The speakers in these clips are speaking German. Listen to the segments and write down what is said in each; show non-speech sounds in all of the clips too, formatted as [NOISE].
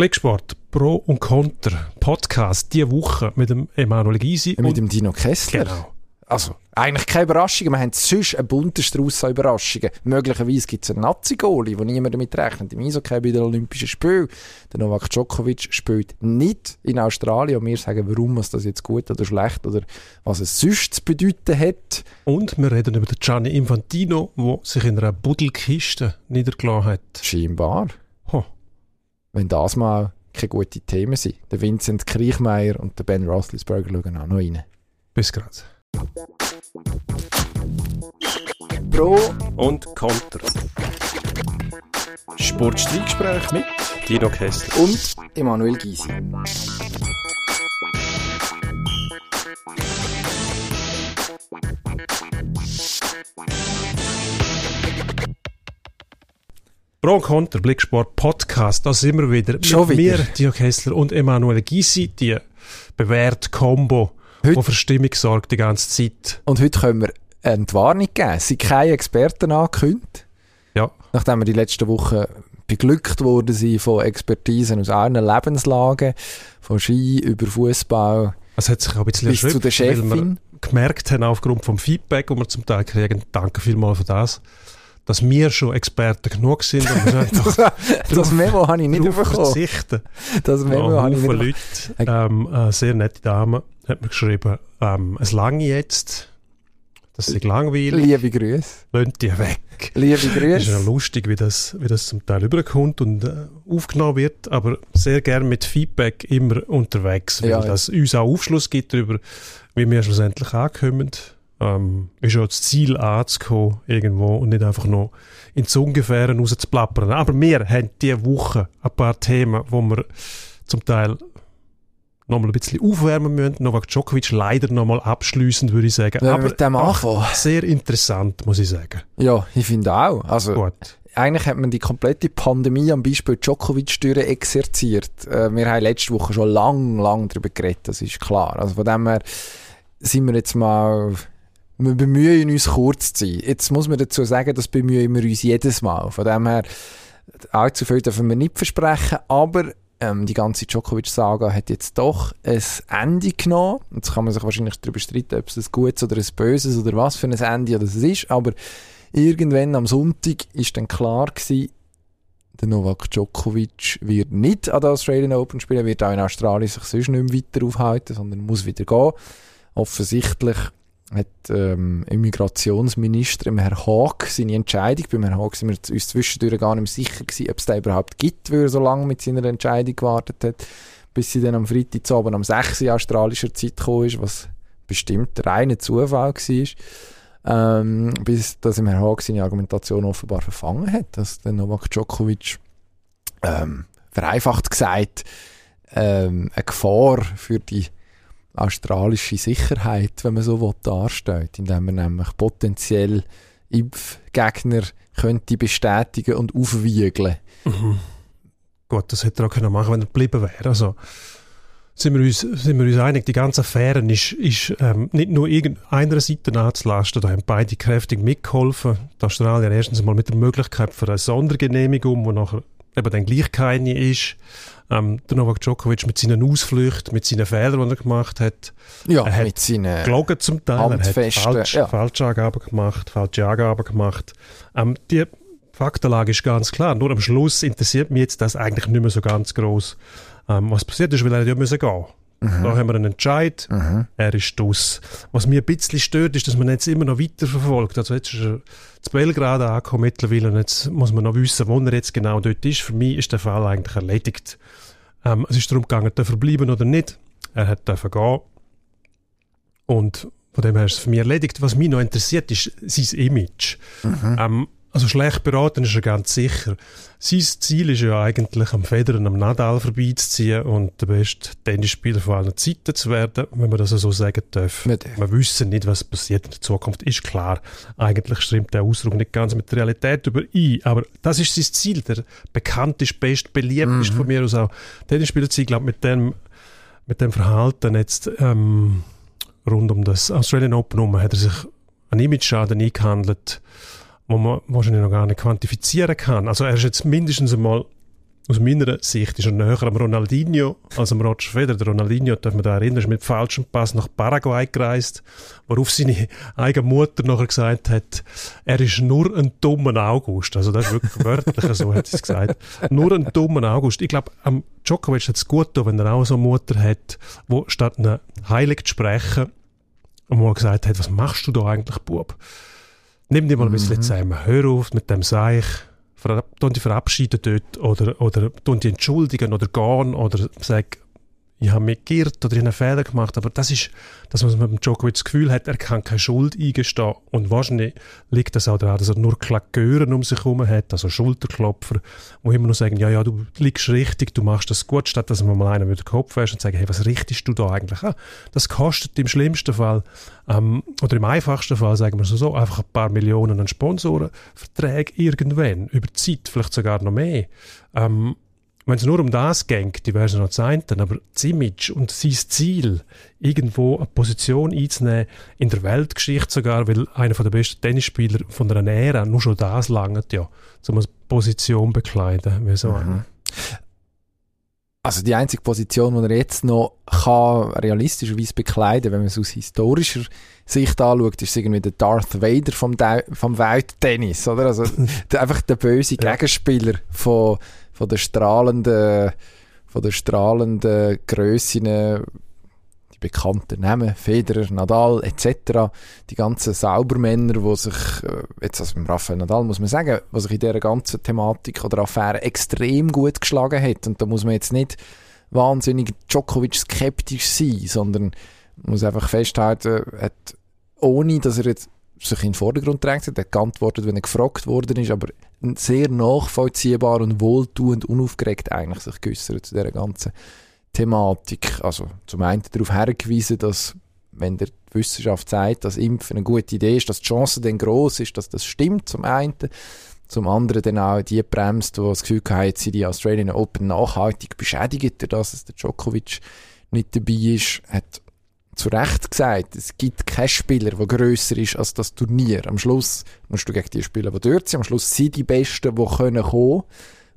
Blicksport Pro und Contra Podcast diese Woche mit dem Emanuel Gysi. Mit dem Dino Kessler. Genau. Also, eigentlich keine Überraschungen. Wir haben sonst einen bunten Strauß an Überraschungen. Möglicherweise gibt es einen Nazi-Goli, wo niemand damit rechnet. Im Eishockey bei den Olympischen Spielen. Der Novak Djokovic spielt nicht in Australien. Und wir sagen, warum was das jetzt gut oder schlecht oder was es sonst zu bedeuten hat. Und wir reden über den Gianni Infantino, der sich in einer Buddelkiste niedergelassen hat. Scheinbar. Wenn das mal keine guten Themen sind. Der Vincent Kriechmeier und der Ben Roethlisberger schauen auch noch rein. Bis gerade. Pro Und Contra. Sportstreitgespräch mit Dino Kessler. und Emanuel Gysi. Pro und Contra Blicksport Podcast. Da sind wir wieder. Schon mit wieder. mir, Dino Kessler und Emanuel Gysi. Die bewährte Combo, Heute- die für Stimmung sorgt die ganze Zeit. Und heute können wir eine Entwarnung geben. Es sind keine Experten angekündigt. Ja. Nachdem wir die letzten Wochen beglückt worden sind von Expertisen aus allen Lebenslagen, von Ski über Fußball Es hat sich auch ein bisschen bis zu der Chefin. gemerkt haben, aufgrund vom Feedback, das wir zum Teil kriegen, danke vielmals für das, dass wir schon Experten genug sind [LAUGHS] einfach Das Memo habe ich nicht bekommen. verzichten. Das Ja, Memo ein habe ich nicht. Leute, ähm, eine sehr nette Dame, hat mir geschrieben, ähm, es lange jetzt, das ist langweilig, Liebe Grüße. lönt die weg. Liebe Es ist ja Grüße. lustig, wie das, wie das zum Teil überkommt und äh, aufgenommen wird, aber sehr gern mit Feedback immer unterwegs, weil Ja, ja. das uns auch Aufschluss gibt darüber, wie wir schlussendlich ankommen. Ähm, ist ja das Ziel anzukommen irgendwo und nicht einfach noch ins Ungefähre rauszuplappern. Aber wir haben diese Woche ein paar Themen, wo wir zum Teil nochmal ein bisschen aufwärmen müssen. Novak Djokovic leider nochmal abschliessend, würde ich sagen. Wir Aber mit dem ach, sehr interessant, muss ich sagen. Ja, ich finde auch. Also, Gut. eigentlich hat man die komplette Pandemie am Beispiel Djokovic exerziert. Äh, wir haben letzte Woche schon lang, lang darüber geredet, das ist klar. Also von dem her sind wir jetzt mal, wir bemühen uns kurz zu sein. Jetzt muss man dazu sagen, das bemühen wir uns jedes Mal. Von dem her, allzu viel dürfen wir nicht versprechen, aber ähm, die ganze Djokovic-Saga hat jetzt doch ein Ende genommen. Jetzt kann man sich wahrscheinlich darüber streiten, ob es ein gutes oder ein böses oder was für ein Ende das ist, aber irgendwann am Sonntag ist dann klar gewesen, der Novak Djokovic wird nicht an der Australian Open spielen, wird auch in Australien sich sonst nicht mehr weiter aufhalten, sondern muss wieder gehen. Offensichtlich hat ähm, Immigrationsminister im Herr Haag seine Entscheidung, beim Herrn Haag sind wir uns zwischendurch gar nicht mehr sicher gewesen, ob es da überhaupt gibt, weil er so lange mit seiner Entscheidung gewartet hat, bis sie dann am Freitagabend um 6 Uhr australischer Zeit gekommen ist, was bestimmt reiner Zufall war ähm, bis dass Herr Haag seine Argumentation offenbar verfangen hat, dass der Novak Djokovic ähm, vereinfacht gesagt ähm, eine Gefahr für die australische Sicherheit, wenn man so will, darstellt, indem man nämlich potenziell Impfgegner könnte bestätigen und aufwiegeln. Mhm. Gut, das hätte er auch können machen wenn er geblieben wäre. Also, sind wir uns, sind wir uns einig, die ganze Affäre ist, ist ähm, nicht nur irgendeiner Seite anzulasten, da haben beide kräftig mitgeholfen. Die Australier erstens mal mit der Möglichkeit für eine Sondergenehmigung, wo nachher eben dann gleich keine ist. Ähm, der Novak Djokovic mit seinen Ausflüchten, mit seinen Fehlern, die er gemacht hat, Ja, Er hat mit seinen gelogen zum Teil, er hat falsch, ja. falsche Angaben gemacht, falsche Angaben gemacht. Ähm, die Faktenlage ist ganz klar. Nur am Schluss interessiert mich jetzt das eigentlich nicht mehr so ganz groß. Ähm, was passiert ist, weil er ja müssen gehen. Mhm. Da haben wir einen Entscheid, er ist aus. Was mir ein bisschen stört, ist, dass man jetzt immer noch weiterverfolgt. Also jetzt ist er zu Belgrad angekommen mittlerweile und jetzt muss man noch wissen, wo er jetzt genau dort ist. Für mich ist der Fall eigentlich erledigt. Ähm, es ist darum gegangen, darf er bleiben oder nicht. Er hat dürfen gehen. Und von dem her ist es für mich erledigt. Was mich noch interessiert, ist sein Image. Ähm, also schlecht beraten ist er ganz sicher. Sein Ziel ist ja eigentlich, am Federer und am Nadal vorbeizuziehen und der beste Tennisspieler von allen Zeiten zu werden, wenn man das so sagen darf. Wir wissen nicht, was passiert in der Zukunft, ist klar. Eigentlich stimmt der Ausdruck nicht ganz mit der Realität überein, aber das ist sein Ziel. Der bekannteste, best beliebt ist von mir aus auch Tennisspieler zu sein. Glaube, mit dem, mit dem Verhalten jetzt ähm, rund um das Australian Open herum hat er sich einen Image-Schaden eingehandelt, wo man wahrscheinlich noch gar nicht quantifizieren kann. Also er ist jetzt mindestens einmal aus meiner Sicht ist er näher am Ronaldinho als am Roger Federer. Der Ronaldinho, darf man da erinnern, ist mit falschem Pass nach Paraguay gereist, worauf seine eigene Mutter nachher gesagt hat, er ist nur ein dummer August. Also das ist wirklich [LAUGHS] wörtlich so, hat sie es gesagt. Nur ein dummer August. Ich glaube, am Djokovic hat es gut getan, wenn er auch so eine Mutter hat, wo statt einer Heilig zu sprechen, mal gesagt hat, was machst du da eigentlich, Bub? Nimm dir mal ein bisschen mhm. zusammen, hör auf mit dem Seich, die verabschieden dort oder, oder die entschuldigen oder gehen oder sagen, ich habe mich geirrt oder ich einen Fehler gemacht, aber das ist, dass man mit Djokovic das Gefühl hat, er kann keine Schuld eingestehen und wahrscheinlich liegt das auch daran, dass er nur Klagören um sich herum hat, also Schulterklopfer, wo immer nur sagen, ja, ja, du liegst richtig, du machst das gut, statt dass man mal einen mit dem Kopf wäscht und sagt, hey, was richtest du da eigentlich an? Das kostet im schlimmsten Fall ähm, oder im einfachsten Fall, sagen wir so, so, einfach ein paar Millionen an Sponsorenverträge irgendwann, über Zeit, vielleicht sogar noch mehr. Ähm, wenn es nur um das geht, die wäre es noch das eine, aber das Image und sein Ziel, irgendwo eine Position einzunehmen, in der Weltgeschichte sogar, weil einer der besten Tennisspieler von der Ära, nur schon das langt ja, um eine Position bekleiden, wie so mhm. Also die einzige Position, die er jetzt noch kann, realistischerweise bekleiden wenn man es aus historischer Sicht anschaut, ist irgendwie der Darth Vader vom, vom Welttennis, oder? Also [LAUGHS] einfach der böse Gegenspieler von von der strahlenden, von der strahlenden Grössen, die bekannten Namen, Federer, Nadal etc., die ganzen Saubermänner, die sich, äh, jetzt also Rafael Nadal muss man sagen, was sich in dieser ganzen Thematik oder Affäre extrem gut geschlagen hat. Und da muss man jetzt nicht wahnsinnig Djokovic skeptisch sein, sondern muss einfach festhalten, hat, ohne dass er jetzt sich in den Vordergrund drängt hat, hat geantwortet, wenn er gefragt worden ist, aber sehr nachvollziehbar und wohltuend, unaufgeregt eigentlich sich geäussert zu dieser ganzen Thematik. Also zum einen darauf hergewiesen, dass wenn der Wissenschaft sagt, dass Impfen eine gute Idee ist, dass die Chance dann groß ist, dass das stimmt, zum einen. Zum anderen dann auch die bremst, die das Gefühl haben, sie die Australian Open nachhaltig beschädigt, dass der Djokovic nicht dabei ist, hat zu Recht gesagt, es gibt keinen Spieler, der grösser ist als das Turnier. Am Schluss musst du gegen die Spieler, die dort sind. Am Schluss sind die Besten, die können kommen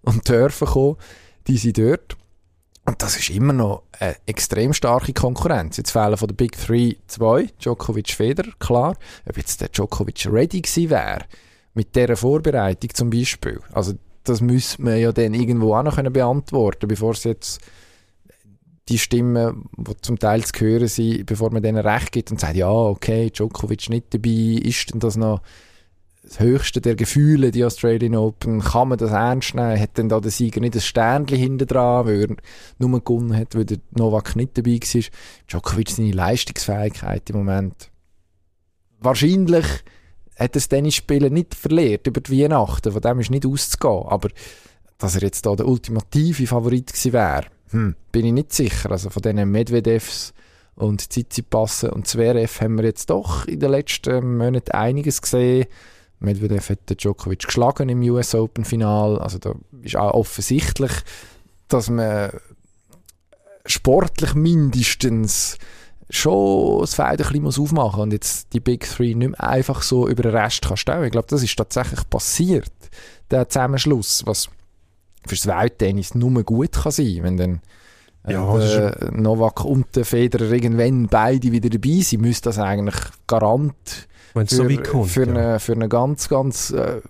und dürfen kommen, die sind dort. Und das ist immer noch eine extrem starke Konkurrenz. Jetzt fehlen von der Big Three zwei, Djokovic, Federer, klar. Ob jetzt der Djokovic ready gewesen wäre, mit dieser Vorbereitung zum Beispiel. Also, das müsste man ja dann irgendwo auch noch beantworten können bevor es jetzt die Stimmen, die zum Teil zu hören sind, bevor man denen recht gibt und sagt, ja, okay, Djokovic nicht dabei, ist denn das noch das höchste der Gefühle, die Australian Open, kann man das ernst nehmen? Hat denn da der Sieger nicht ein Sternchen hinten dran, weil er nur gewonnen hat, weil der Novak nicht dabei war? Djokovic seine Leistungsfähigkeit im Moment. Wahrscheinlich hat das Tennisspielen nicht verliert über die Weihnachten, von dem ist nicht auszugehen, aber dass er jetzt da der ultimative Favorit gewesen wäre, hm, bin ich nicht sicher. Also von diesen Medvedevs und Tsitsipassen und Zverev haben wir jetzt doch in den letzten Monaten einiges gesehen. Medvedev hat den Djokovic geschlagen im US Open Final. Also da ist auch offensichtlich, dass man sportlich mindestens schon das Feld ein bisschen aufmachen muss und jetzt die Big Three nicht mehr einfach so über den Rest kann stellen. Ich glaube, das ist tatsächlich passiert, der Zusammenschluss, was fürs Welttennis nur gut kann sein, wenn dann äh, ja, äh, Novak und der Federer irgendwann beide wieder dabei sind, müsste das eigentlich Garant für, so kommt, für, ja. eine, für eine ganz, ganz äh,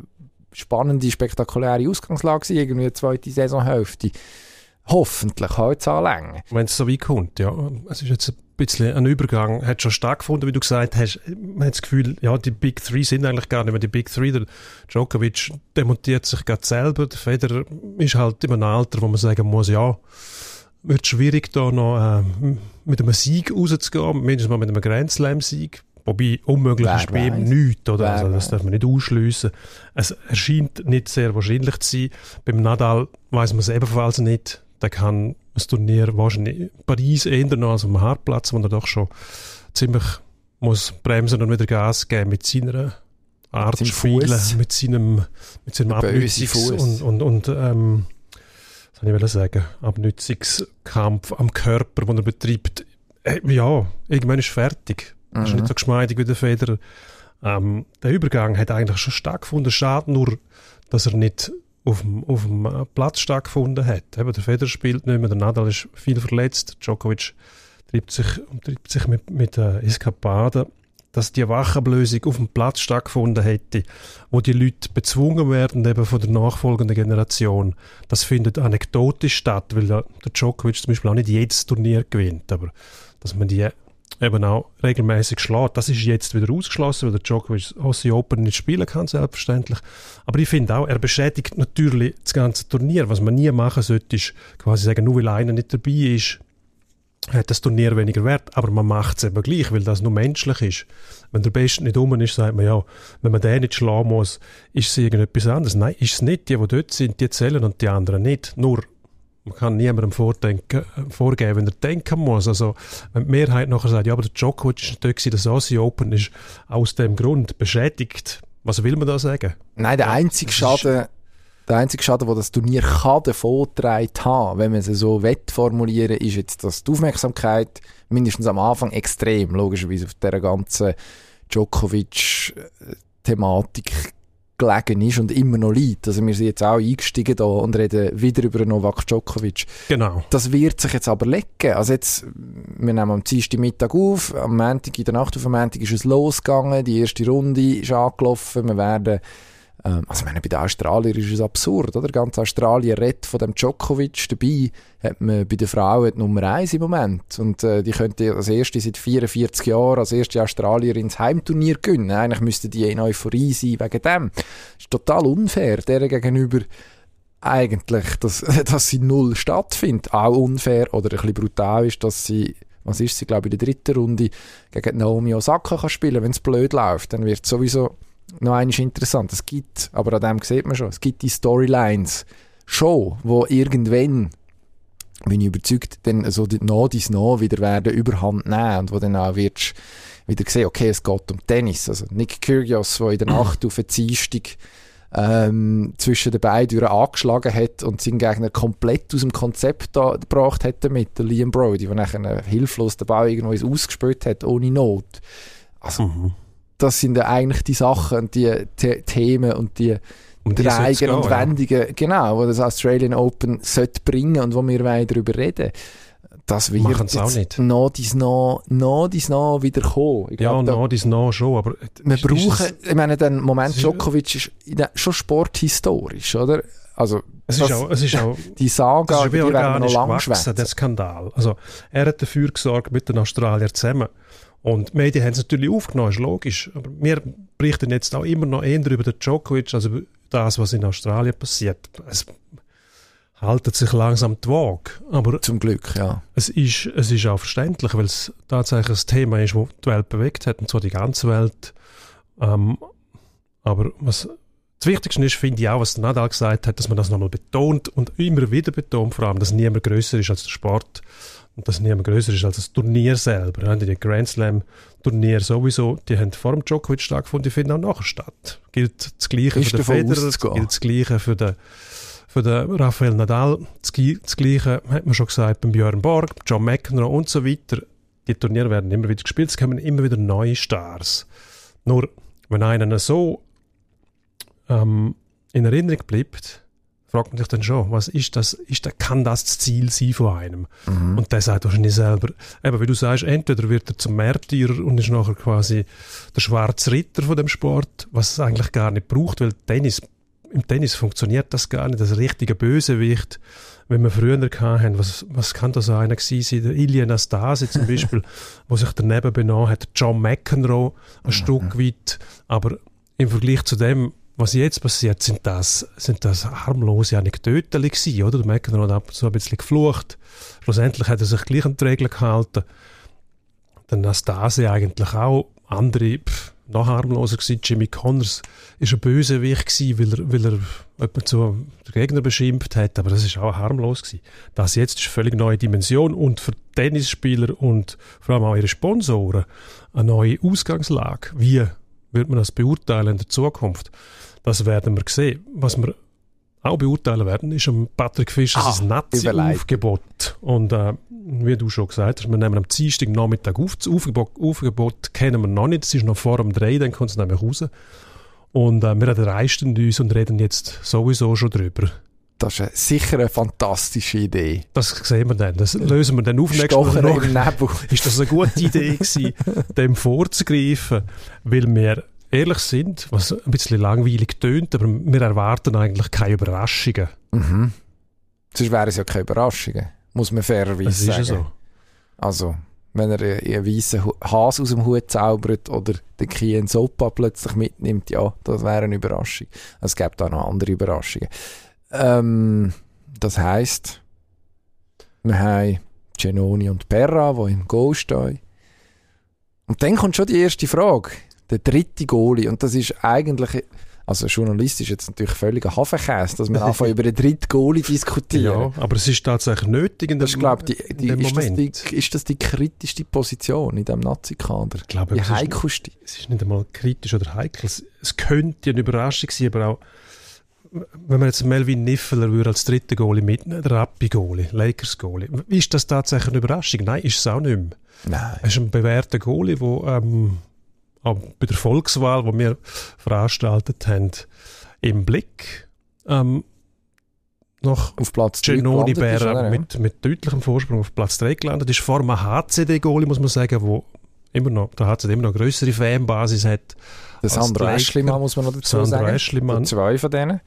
spannende, spektakuläre Ausgangslage sein, irgendwie eine zweite Saisonhälfte. Hoffentlich halt es anlängen. Wenn es so weit kommt, ja. Es ist jetzt bisschen ein Übergang, hat schon stattgefunden, wie du gesagt hast. Man hat das Gefühl, ja, die Big Three sind eigentlich gar nicht mehr die Big Three. Der Djokovic demontiert sich gerade selber. Der Federer ist halt in einem Alter, wo man sagen muss, ja, wird schwierig da noch äh, mit einem Sieg rauszugehen, mindestens mal mit einem Grand Slam-Sieg. Wobei unmöglich Wer ist bei ihm nichts, oder? also, das darf man nicht ausschliessen. Es erscheint nicht sehr wahrscheinlich zu sein. Beim Nadal weiß man es ebenfalls nicht der kann das Turnier wahrscheinlich Paris eher noch als am Hartplatz, wo er doch schon ziemlich muss bremsen und wieder Gas geben mit seiner Art zu spielen, mit seinem, mit seinem Abnützungs- und, und, und ähm, was soll ich sagen, Abnützungskampf am Körper, den er betreibt. Äh, ja, irgendwann ist fertig. Mhm. Ist nicht so geschmeidig wie der Federer. Ähm, der Übergang hat eigentlich schon stattgefunden. Schade nur, dass er nicht auf dem, auf dem äh, Platz stattgefunden hat. Eben, der Federer spielt nicht mehr, der Nadal ist viel verletzt, Djokovic treibt sich, treibt sich mit, mit äh, Eskapaden, dass die Wachablösung auf dem Platz stattgefunden hätte, wo die Leute bezwungen werden eben von der nachfolgenden Generation. Das findet anekdotisch statt, weil der Djokovic zum Beispiel auch nicht jedes Turnier gewinnt, aber dass man die eben auch regelmäßig schlägt. Das ist jetzt wieder ausgeschlossen, weil der Djokovic Aussie Open nicht spielen kann, selbstverständlich. Aber ich finde auch, er beschädigt natürlich das ganze Turnier. Was man nie machen sollte, ist quasi sagen, nur weil einer nicht dabei ist, hat das Turnier weniger Wert. Aber man macht es eben gleich, weil das nur menschlich ist. Wenn der Beste nicht um ist, sagt man ja, wenn man den nicht schlagen muss, ist es irgendetwas anderes. Nein, ist es nicht. Die, die dort sind, die zählen und die anderen nicht. Nur man kann niemandem vordenken, vorgeben, wenn er denken muss. Also, wenn die Mehrheit nachher sagt, ja, aber der Djokovic ist dort, das Aussie Open ist aus dem Grund beschädigt. Was will man da sagen? Nein, der einzige Schaden, der einzige Schaden, den das Turnier kann davontragen haben, wenn man es so wett formulieren, ist jetzt, dass die Aufmerksamkeit mindestens am Anfang extrem, logischerweise, auf dieser ganzen Djokovic-Thematik gelegen ist und immer noch liegt. Also wir sind jetzt auch eingestiegen da und reden wieder über Novak Djokovic. Genau. Das wird sich jetzt aber legen. Also jetzt, wir nehmen am Dienstag Mittag auf, am Montag, in der Nacht auf am Montag ist es losgegangen, die erste Runde ist angelaufen, wir werden ähm, also, ich meine, bei den Australiern ist es absurd, oder? Ganz Australien redet von dem Djokovic. Dabei hat man bei den Frauen die Nummer 1 im Moment. Und äh, die könnte als erste seit 44 Jahren als erste Australierin ins Heimturnier gewinnen. Eigentlich müsste die in Euphorie sein wegen dem. Ist total unfair, der gegenüber eigentlich, dass, [LAUGHS] dass sie null stattfindet. Auch unfair oder ein bisschen brutal ist, dass sie was ist sie, glaube ich, in der dritten Runde gegen Naomi Osaka kann spielen, wenn es blöd läuft, dann wird sowieso noch eines interessant. Es gibt, aber an dem sieht man schon, es gibt die Storylines schon, wo irgendwann bin ich überzeugt, dann so die No dies No wieder werden überhand nehmen und wo dann auch wirst wieder sehen, okay, es geht um Tennis. Also Nick Kyrgios, der in der Nacht auf den Dienstag ähm, zwischen den beiden angeschlagen hat und seinen Gegner komplett aus dem Konzept da, gebracht hat damit, Liam Brody, der nachher hilflos den Ball irgendwo ausgespielt hat, ohne Not. Also, mhm das sind ja eigentlich die Sachen und die The Themen und die um Dreigen und Wendungen, ja. genau, wo das Australian Open sollte bringen und wo wir darüber reden das wird Machen's auch nicht. noch dies noch, noch dies noch wieder kommen. Ich ja, noch dies noch schon, aber... Wir brauchen, ich meine, der Moment Djokovic ist schon sporthistorisch, oder? Also, es ist, auch, es ist auch, [LAUGHS] die Saga, die werden noch lange schwätzen. der Skandal. Also, er hat dafür gesorgt, mit den Australiern zusammen, und die Medien haben es natürlich aufgenommen, ist logisch. Aber wir berichten jetzt auch immer noch eher über den Djokovic, also über das, was in Australien passiert. Es haltet sich langsam die Waage. Aber Zum Glück, ja. Es ist, es ist auch verständlich, weil es tatsächlich ein Thema ist, das die Welt bewegt hat, und zwar die ganze Welt. Ähm, aber was das Wichtigste ist, finde ich auch, was Nadal gesagt hat, dass man das nochmal betont und immer wieder betont, vor allem, dass niemand größer ist als der Sport und dass niemand größer ist als das Turnier selber. Die Grand Slam Turnier sowieso, die haben vor dem Djokovic stattgefunden, die finden auch nachher statt. Gilt das Gleiche ist für den Federer, gilt das Gleiche für den, für den Rafael Nadal, das, das Gleiche hat man schon gesagt beim Björn Borg, John McEnroe und so weiter. Die Turniere werden immer wieder gespielt, es kommen immer wieder neue Stars. Nur, wenn einer so ähm, in Erinnerung bleibt, fragt man sich dann schon, was ist das, ist kann das das Ziel sein von einem? Mhm. Und der sagt wahrscheinlich selber, eben wie du sagst, entweder wird er zum Märtyrer und ist nachher quasi der schwarze Ritter von dem Sport, was es eigentlich gar nicht braucht, weil Tennis, im Tennis funktioniert das gar nicht, das richtige Bösewicht, wenn wir früher hatten, was, was kann das einer gewesen sein, der Ilya Nastase zum Beispiel, [LAUGHS] wo sich daneben benommen hat, John McEnroe ein mhm. Stück weit, aber im Vergleich zu dem was jetzt passiert, sind das, sind das harmlose Anekdoten gewesen, oder? Der McEnroe hat ab und zu ein bisschen geflucht. Schlussendlich hat er sich gleich an die Regeln gehalten. Dann Nastase eigentlich auch. Andere, pff, noch harmloser gewesen. Jimmy Connors ist ein Bösewicht gewesen, weil er, weil er jemanden zu den Gegner beschimpft hat. Aber das ist auch harmlos gewesen. Das jetzt ist eine völlig neue Dimension und für Tennisspieler und vor allem auch ihre Sponsoren eine neue Ausgangslage. Wie wird man das beurteilen in der Zukunft? Das werden wir sehen. Was wir auch beurteilen werden, ist Patrick Fischer ah, sein Nazi-Aufgebot. Und äh, wie du schon gesagt hast, wir nehmen am Dienstag Nachmittag auf. Das Aufgebot, Aufgebot kennen wir noch nicht. Es ist noch vor dem Dreh, dann kommt es nämlich raus. Und äh, wir reisten uns und reden jetzt sowieso schon drüber. Das ist eine, sicher eine fantastische Idee. Das sehen wir dann. Das lösen wir dann auf Stochen im Nebel. [LAUGHS] Ist das eine gute Idee gewesen, [LAUGHS] dem vorzugreifen? Weil wir ehrlich sind, was ein bisschen langweilig tönt, aber wir erwarten eigentlich keine Überraschungen. Mhm. Sonst wären es ja keine Überraschungen, muss man fairerweise Das ist ja sagen. so. Also, wenn er einen, weißen Hase aus dem Hut zaubert oder den Kien Sopa plötzlich mitnimmt, ja, das wäre eine Überraschung. Es gibt auch noch andere Überraschungen. Ähm, das heisst, wir haben Genoni und Perra, die im Goal stehen. Und dann kommt schon die erste Frage. Der dritte Goalie. Und das ist eigentlich, also journalistisch jetzt natürlich völliger Hafenkäse, dass wir [LAUGHS] anfangen über den dritten Goalie diskutieren. Ja, aber es ist tatsächlich nötig in dem, Das ist, glaub, die, die, ist, das Moment. die, ist das die kritischste Position in diesem Nazi-Kader? Ich glaube, Die es ist, heikelste? es ist nicht einmal kritisch oder heikel. Es, es könnte eine Überraschung sein, aber auch, wenn man jetzt Melvin Niffeler würde als dritten Goalie mitnehmen, der Rappi-Goalie, Lakers-Goalie, ist das tatsächlich eine Überraschung? Nein, ist es auch nicht mehr. Nein. Er ist ein bewährter Goalie, der ähm, auch bei der Volkswahl, die wir veranstaltet haben, im Blick ähm, noch Auf Platz 3 Genoni oder? mit, mit deutlichem Vorsprung auf Platz 3 gelandet ist, vor einem HCD-Goalie, muss man sagen, wo immer noch, der HCD immer noch eine grössere Fanbasis hat. Der Sandro Eschlimann muss man noch dazu Sandro sagen. Eschlimann. Zwei von denen.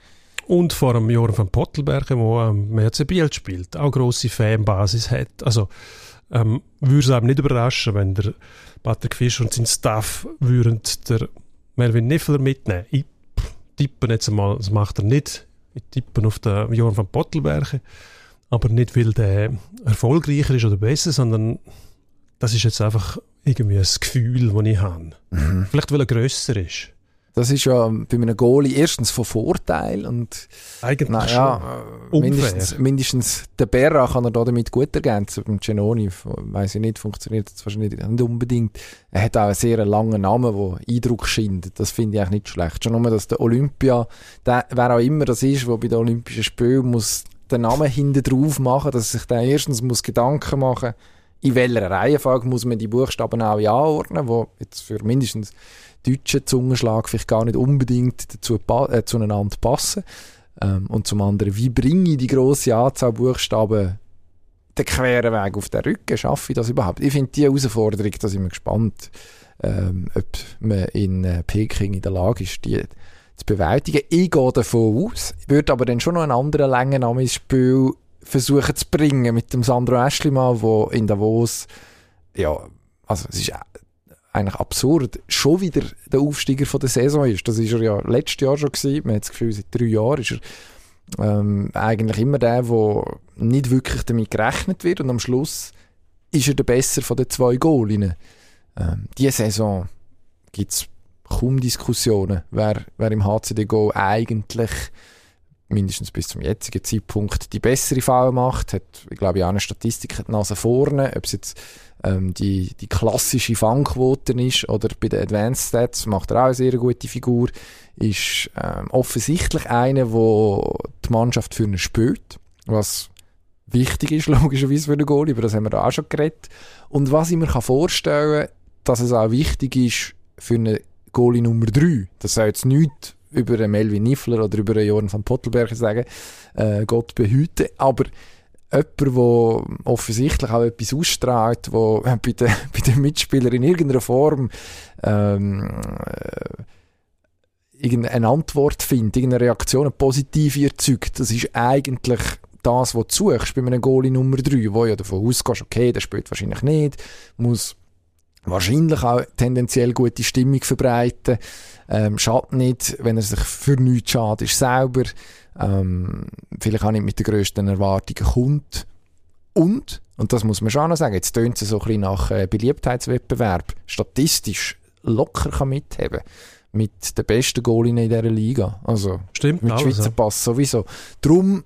Und vor dem Joran van Pottelberger, der ähm, MRC Biel spielt, auch grosse Fanbasis hat. Also ähm, würde es einem nicht überraschen, wenn der Patrick Fischer und sein Staff würden der Melvin Niffler mitnehmen. Ich tippe jetzt einmal, das macht er nicht. Ich tippe auf den Joran van Pottelberger. Aber nicht, weil der erfolgreicher ist oder besser, sondern das ist jetzt einfach irgendwie ein Gefühl, das ich habe. Vielleicht, weil er grösser ist. Das ist ja bei einem Goalie erstens von Vorteil und Eigentlich naja, äh, Unfair. mindestens, mindestens der Berra kann er da damit gut ergänzen. Beim Genoni, weiß ich nicht, funktioniert das wahrscheinlich nicht unbedingt. Er hat auch einen sehr langen Namen, der Eindruck schindet. Das finde ich eigentlich nicht schlecht. Schon nur, dass der Olympia, der, wer auch immer das ist, der bei den Olympischen Spielen muss den Namen hinten drauf machen, dass sich der erstens muss Gedanken machen in welcher Reihenfolge muss man die Buchstaben auch anordnen, wo jetzt für mindestens deutschen Zungenschlag vielleicht gar nicht unbedingt dazu äh, zueinander passen. Ähm, und zum anderen, wie bringe ich die grosse Anzahl Buchstaben den queren Weg auf den Rücken? Schaffe ich das überhaupt? Ich finde die Herausforderung, da sind wir gespannt, ähm, ob man in äh, Peking in der Lage ist, die zu bewältigen. Ich gehe davon aus, würde aber dann schon noch einen anderen Längennamen ins Spiel versuchen zu bringen mit dem Sandro Eschlimann, der in Davos, ja, also es ist eigentlich absurd, schon wieder der Aufsteiger von der Saison ist. Das ist er ja letztes Jahr schon gewesen. Man hat das Gefühl, seit drei Jahren ist er ähm, eigentlich immer der, der nicht wirklich damit gerechnet wird und am Schluss ist er der Besser von den zwei Goalinnen. Ähm, diese Saison gibt es kaum Diskussionen, wer, wer im HCD Go eigentlich mindestens bis zum jetzigen Zeitpunkt die bessere Foul macht, hat, ich glaube, auch eine Statistik hat die Nase vorne, ob es jetzt ähm, die, die klassische Fangquote ist oder bei den Advanced Stats macht er auch eine sehr gute Figur, ist ähm, offensichtlich einer, wo die Mannschaft für ihn spielt, was wichtig ist, [LAUGHS] logischerweise für den Goalie, über das haben wir da auch schon geredet. Und was ich mir kann vorstellen dass es auch wichtig ist für einen Goalie Nummer 3, das soll jetzt nichts über einen Melvin Niffler oder über einen Joran van Pottelberger sagen, äh, Gott behüte, aber jemand, der offensichtlich auch etwas ausstrahlt, wo äh, bei den, [LAUGHS] bei den Mitspielern in irgendeiner Form ähm, äh, irgendeine Antwort findet, irgendeine Reaktion, eine positive erzeugt, das ist eigentlich das, was du suchst bei einem Goalie Nummer 3, wo ja davon ausgehst, okay, der spielt wahrscheinlich nicht, muss wahrscheinlich auch tendenziell gute Stimmung verbreiten, ähm, schadet nicht, wenn er sich für nichts schadet, ist selber, ähm, vielleicht auch nicht mit den grössten Erwartungen kommt. Und, und das muss man schon noch sagen, jetzt tönt es so ein bisschen nach äh, Beliebtheitswettbewerb, statistisch locker kann mitheben mit den besten Goalinnen in dieser Liga. Also Stimmt, mit Schweizer. Pass sowieso. Darum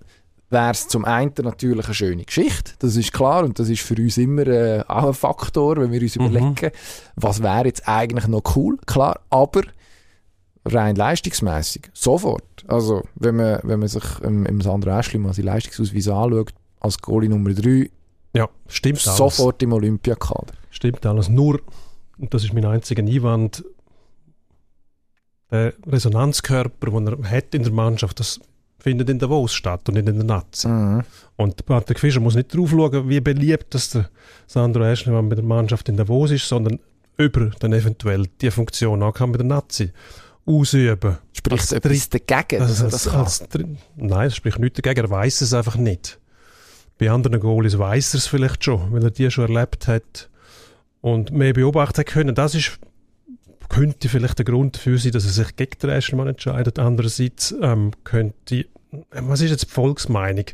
wäre es zum einen natürlich eine schöne Geschichte, das ist klar und das ist für uns immer äh, auch ein Faktor, wenn wir uns Mhm. überlegen, was wäre jetzt eigentlich noch cool, klar, aber rein leistungsmäßig sofort. Also wenn man, wenn man sich ähm, im Sandro Aschli mal seine Leistungsausweis anschaut, als Goalie Nummer 3, Ja, stimmt alles. sofort im Olympiakader. Stimmt alles. Nur, und das ist mein einziger Einwand, der Resonanzkörper, den er hat in der Mannschaft, das findet in Davos statt und nicht in der Nazi. Mhm. Und Patrick Fischer muss nicht drauf schauen, wie beliebt dass der Sandro Eschlimann mit der Mannschaft in Davos ist, sondern über dann eventuell die Funktion auch kann mit der Nazi ausüben. Spricht Als etwas dagegen, dass Also, als, das als, Dr- nein, es spricht nichts dagegen, er weiß es einfach nicht. Bei anderen Goalies weiß er es vielleicht schon, weil er die schon erlebt hat und mehr beobachtet hat können. Das ist, könnte vielleicht der Grund dafür sein, dass er sich gegen den Eschlimann entscheidet. Andererseits ähm, könnte, äh, was ist jetzt die Volksmeinung?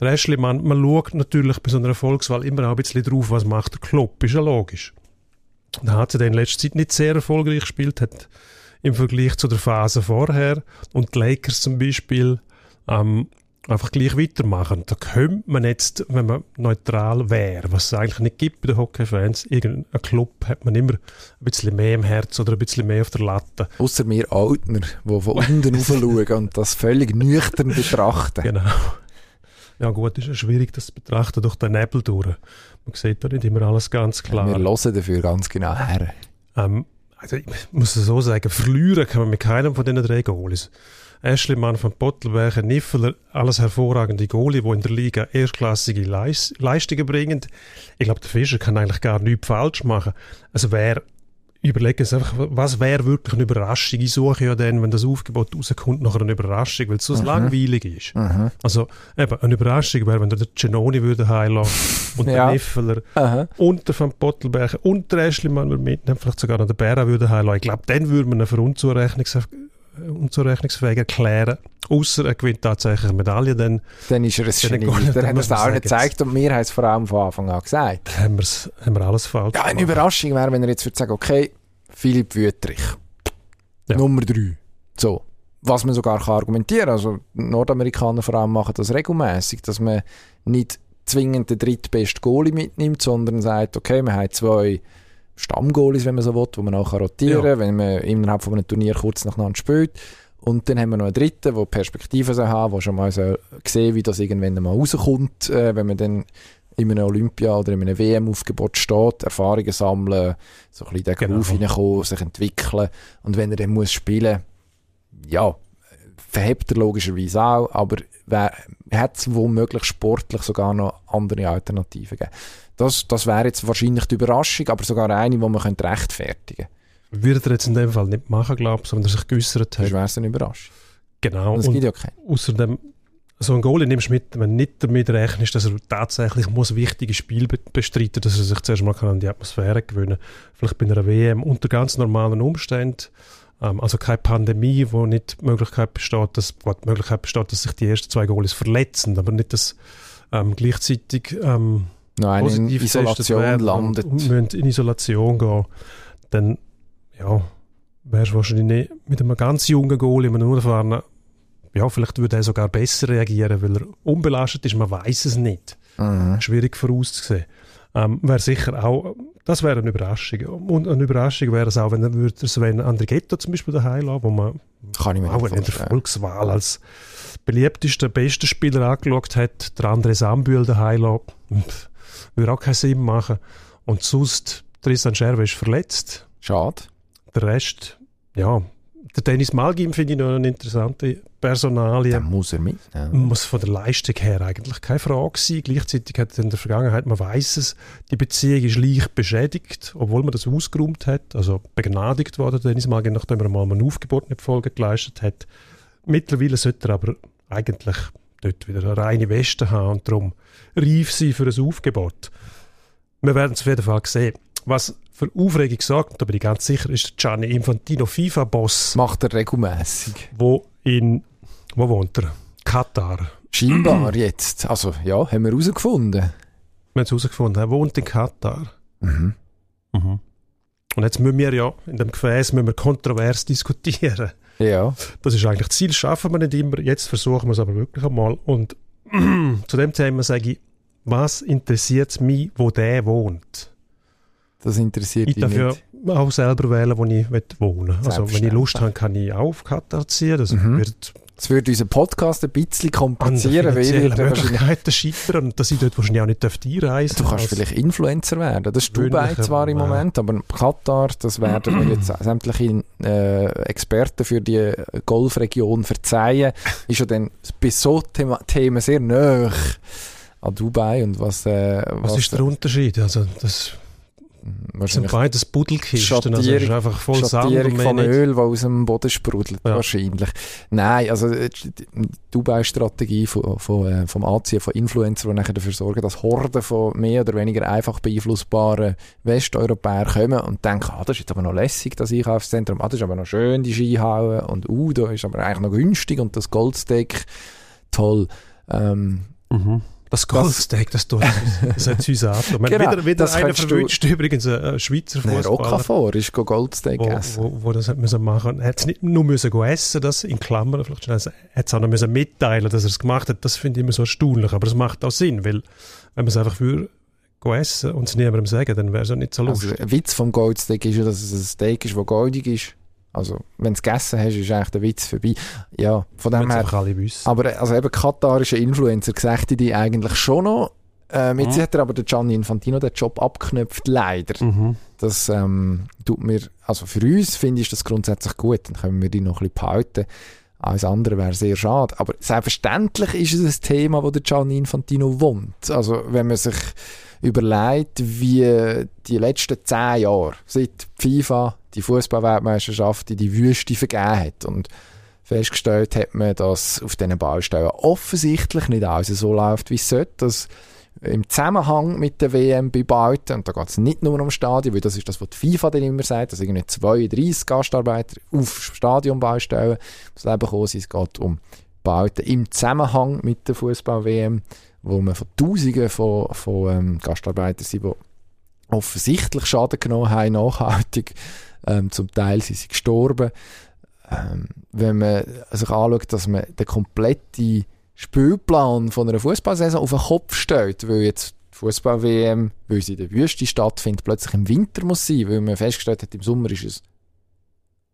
Der Eschlimann, man schaut natürlich bei so einer Volkswahl immer auch ein bisschen drauf, was macht der Klopp, ist ja logisch. Da hat er in letzter Zeit nicht sehr erfolgreich gespielt, hat im Vergleich zu der Phase vorher und die Lakers zum Beispiel ähm, einfach gleich weitermachen. Da könnte man jetzt, wenn man neutral wäre, was es eigentlich nicht gibt bei den Hockey-Fans, irgendein Club hat man immer ein bisschen mehr im Herz oder ein bisschen mehr auf der Latte. Außer wir Altner, die von unten [LAUGHS] rauf schauen und das völlig nüchtern betrachten. Genau. Ja gut, ist ja schwierig, das zu betrachten durch den Nebel durch. Man sieht da nicht immer alles ganz klar. Wir hören dafür ganz genau her. Ähm, also ich muss es so sagen, verlieren kann man mit keinem von diesen drei Goalies. Eschlimann von Pottelberger, Niffeler, alles hervorragende Goalie, die in der Liga erstklassige Leis Leistungen bringen. Ich glaube, der Fischer kann eigentlich gar nichts falsch machen. Also wer, überlegen Sie einfach, was wäre wirklich eine Überraschung? Ich suche ja dann, wenn das Aufgebot rauskommt, nachher eine Überraschung, weil es so langweilig ist. Mhm. Also eben, eine Überraschung wäre, wenn der Genoni würde heilassen und Ja. der Niffeler Aha. und der Van Pottelberger und der Eschlimann würde mitnehmen, vielleicht sogar noch der Bären würde heilen. Ich glaube, dann würde man ihn für unzurechnungs unzurechnungsfähig erklären. Außer er gewinnt tatsächlich eine Medaille, dann Dann ist er ein dann Genie. kann- Dann dann hat er es auch nicht gezeigt und wir haben es vor allem von Anfang an gesagt. haben, wir's, haben wir alles falsch Ja, eine gemacht. Überraschung wäre, wenn er jetzt würde sagen, okay, Philipp Wüttrich, Ja. Nummer 3. So. Was man sogar kann argumentieren Also, die Nordamerikaner vor allem machen das regelmäßig, dass man nicht zwingend den drittbesten Goalie mitnimmt, sondern sagt, okay, wir haben zwei Stammgoalies, wenn man so will, wo man auch kann rotieren kann, Ja. wenn man innerhalb von einem Turnier kurz nacheinander spielt. Und dann haben wir noch einen dritten, der Perspektiven soll haben, der schon mal so sehen wie das irgendwann mal rauskommt, äh, wenn man dann in einem Olympia- oder in einem WM-Aufgebot steht, Erfahrungen sammeln, so ein bisschen den Genau. Groove hineinkommen, sich entwickeln. Und wenn er dann muss spielen, ja, verhebt er logischerweise auch, aber hat es womöglich sportlich sogar noch andere Alternativen gegeben. Das, das wäre jetzt wahrscheinlich die Überraschung, aber sogar eine, die man könnte rechtfertigen könnte. Würde er jetzt in dem Fall nicht machen, glaube ich, sondern er sich geäussert Das hat. wäre eine Überraschung. Genau. Das Und gibt ja keinen. außerdem, so ein Goalie nimmst du mit, wenn du nicht damit rechnest, dass er tatsächlich muss wichtige Spiele be- bestreiten dass er sich zuerst mal kann an die Atmosphäre gewöhnen kann. Vielleicht bei einer WM unter ganz normalen Umständen. Ähm, also keine Pandemie, wo nicht die Möglichkeit besteht, dass, wo die Möglichkeit besteht, dass sich die ersten zwei Goalies verletzen, aber nicht, dass ähm, gleichzeitig ähm, Noch eine in positiv getestet Isolation werden landet. müssen in Isolation gehen, dann ja, wärst du wahrscheinlich nicht mit einem ganz jungen Goal, einem unerfahrenen, ja, vielleicht würde er sogar besser reagieren, weil er unbelastet ist, man weiß es nicht. Mhm. Schwierig vorauszusehen. Ähm, wäre sicher auch, das wäre eine Überraschung. Und eine Überraschung wäre es auch, wenn er würde Sven Andrighetto zum Beispiel daheim lassen, wo man Kann ich mir auch in der. Volkswahl als beliebtester, bester Spieler angeschaut hat, der André Sambühl daheim lassen. Würde auch keinen Sinn machen. Und sonst, Tristan Scherwe ist verletzt. Schade. Der Rest, ja, der Dennis Malgim finde ich noch eine interessante Personalie. Dann muss er mitnehmen. Muss von der Leistung her eigentlich keine Frage sein. Gleichzeitig hat er in der Vergangenheit, man weiß es, die Beziehung ist leicht beschädigt, obwohl man das ausgeräumt hat. Also begnadigt worden, Dennis Malgim, nachdem er mal ein Aufgebot nicht Folge geleistet hat. Mittlerweile sollte er aber eigentlich dort wieder eine reine Weste haben und darum reif sein für ein Aufgebot. Wir werden es auf jeden Fall sehen. Was für Aufregung sorgt, da bin ich ganz sicher, ist der Gianni Infantino FIFA-Boss, Macht er regelmäßig. wo in, wo wohnt er? Katar. Scheinbar jetzt. Also, ja, haben wir herausgefunden. Wir haben es herausgefunden, er wohnt in Katar. Mhm. Und jetzt müssen wir ja, in dem Gefäß müssen wir kontrovers [LAUGHS] diskutieren. Ja. Das ist eigentlich das Ziel, schaffen wir nicht immer. Jetzt versuchen wir es aber wirklich einmal. Und [CLEARS THROAT] zu dem Thema sage ich, was interessiert mich, wo der wohnt? Das interessiert Ich dich darf ja nicht. auch selber wählen, wo ich wohnen will. Also wenn ich Lust habe, kann ich auch auf Katar ziehen. Das Mhm. wird Das würde unseren Podcast ein bisschen komplizieren, weil wir Möglichkeiten scheitern und dass ich dort wahrscheinlich auch nicht einreisen Du kannst vielleicht Influencer werden. Das ist Dubai zwar im Moment, aber Katar, das werden wir jetzt [CLEARS THROAT] sämtliche äh, Experten für die Golfregion verzeihen, ist ja dann bei so Thema, Themen sehr nah an Dubai und was... Äh, was, was ist der Unterschied? Also das Wahrscheinlich sind beides Buddelkisten, also ist einfach voll Schattierung vom Öl, das aus dem Boden sprudelt, ja. wahrscheinlich. Nein, also äh, die Dubai-Strategie von, von, äh, vom Anziehen von Influencern, die nachher dafür sorgen, dass Horden von mehr oder weniger einfach beeinflussbaren Westeuropäern kommen und denken, ah, das ist jetzt aber noch lässig, das Einkaufszentrum, ah, das ist aber noch schön, die Skihauen und uh, da ist aber eigentlich noch günstig und das Goldsteak, toll. Ähm, mhm. Das Golfsteak, das tut das hat uns an. Genau, wieder wieder einer verwünscht übrigens ein Schweizer Fußballer. Okafor ist Goldsteak wo, essen. Wo, wo das hat müssen machen. Er hat es nicht nur müssen essen, das in Klammern vielleicht schon, er hat es auch noch müssen mitteilen, dass er es gemacht hat. Das finde ich immer so erstaunlich, aber es macht auch Sinn, weil wenn man es einfach für essen und es niemandem sagen, dann wäre es auch nicht so also, lustig. Also, ein Witz vom Goldsteak ist ja, dass es ein Steak ist, das goldig ist. Also, wenn du es gegessen hast, ist eigentlich der Witz vorbei. Ja, von dem her. Alle wissen. Aber also eben katarische Influencer gesagt die eigentlich schon noch. Ähm, jetzt mhm. hat er aber der Gianni Infantino den Job abgeknöpft, leider. Mhm. Das ähm, tut mir, also für uns finde ich das grundsätzlich gut, dann können wir die noch ein bisschen behalten. Alles andere wäre sehr schade. Aber selbstverständlich ist es ein Thema, wo der Gianni Infantino wohnt. Also wenn man sich überlegt, wie die letzten zehn Jahre, seit FIFA die Fußballweltmeisterschaft in die Wüste vergeben hat und festgestellt hat man, dass auf diesen Baustellen offensichtlich nicht alles so läuft, wie es sollte, dass im Zusammenhang mit der WM bei Bauten, und da geht es nicht nur um Stadion, weil das ist das, was die FIFA dann immer sagt, dass irgendwie 32 Gastarbeiter auf Stadionbaustellen das Leben kommen sind. Es geht um Bauten im Zusammenhang mit der Fußball-WM, wo man von Tausenden von, von ähm, Gastarbeitern sind, die offensichtlich Schaden genommen haben, nachhaltig ähm, zum Teil sind sie gestorben. Ähm, wenn man sich anschaut, dass man den kompletten Spielplan von einer Fußballsaison auf den Kopf stellt, weil jetzt die Fußball-WM, weil sie in der Wüste stattfindet, plötzlich im Winter muss sein, weil man festgestellt hat, im Sommer ist es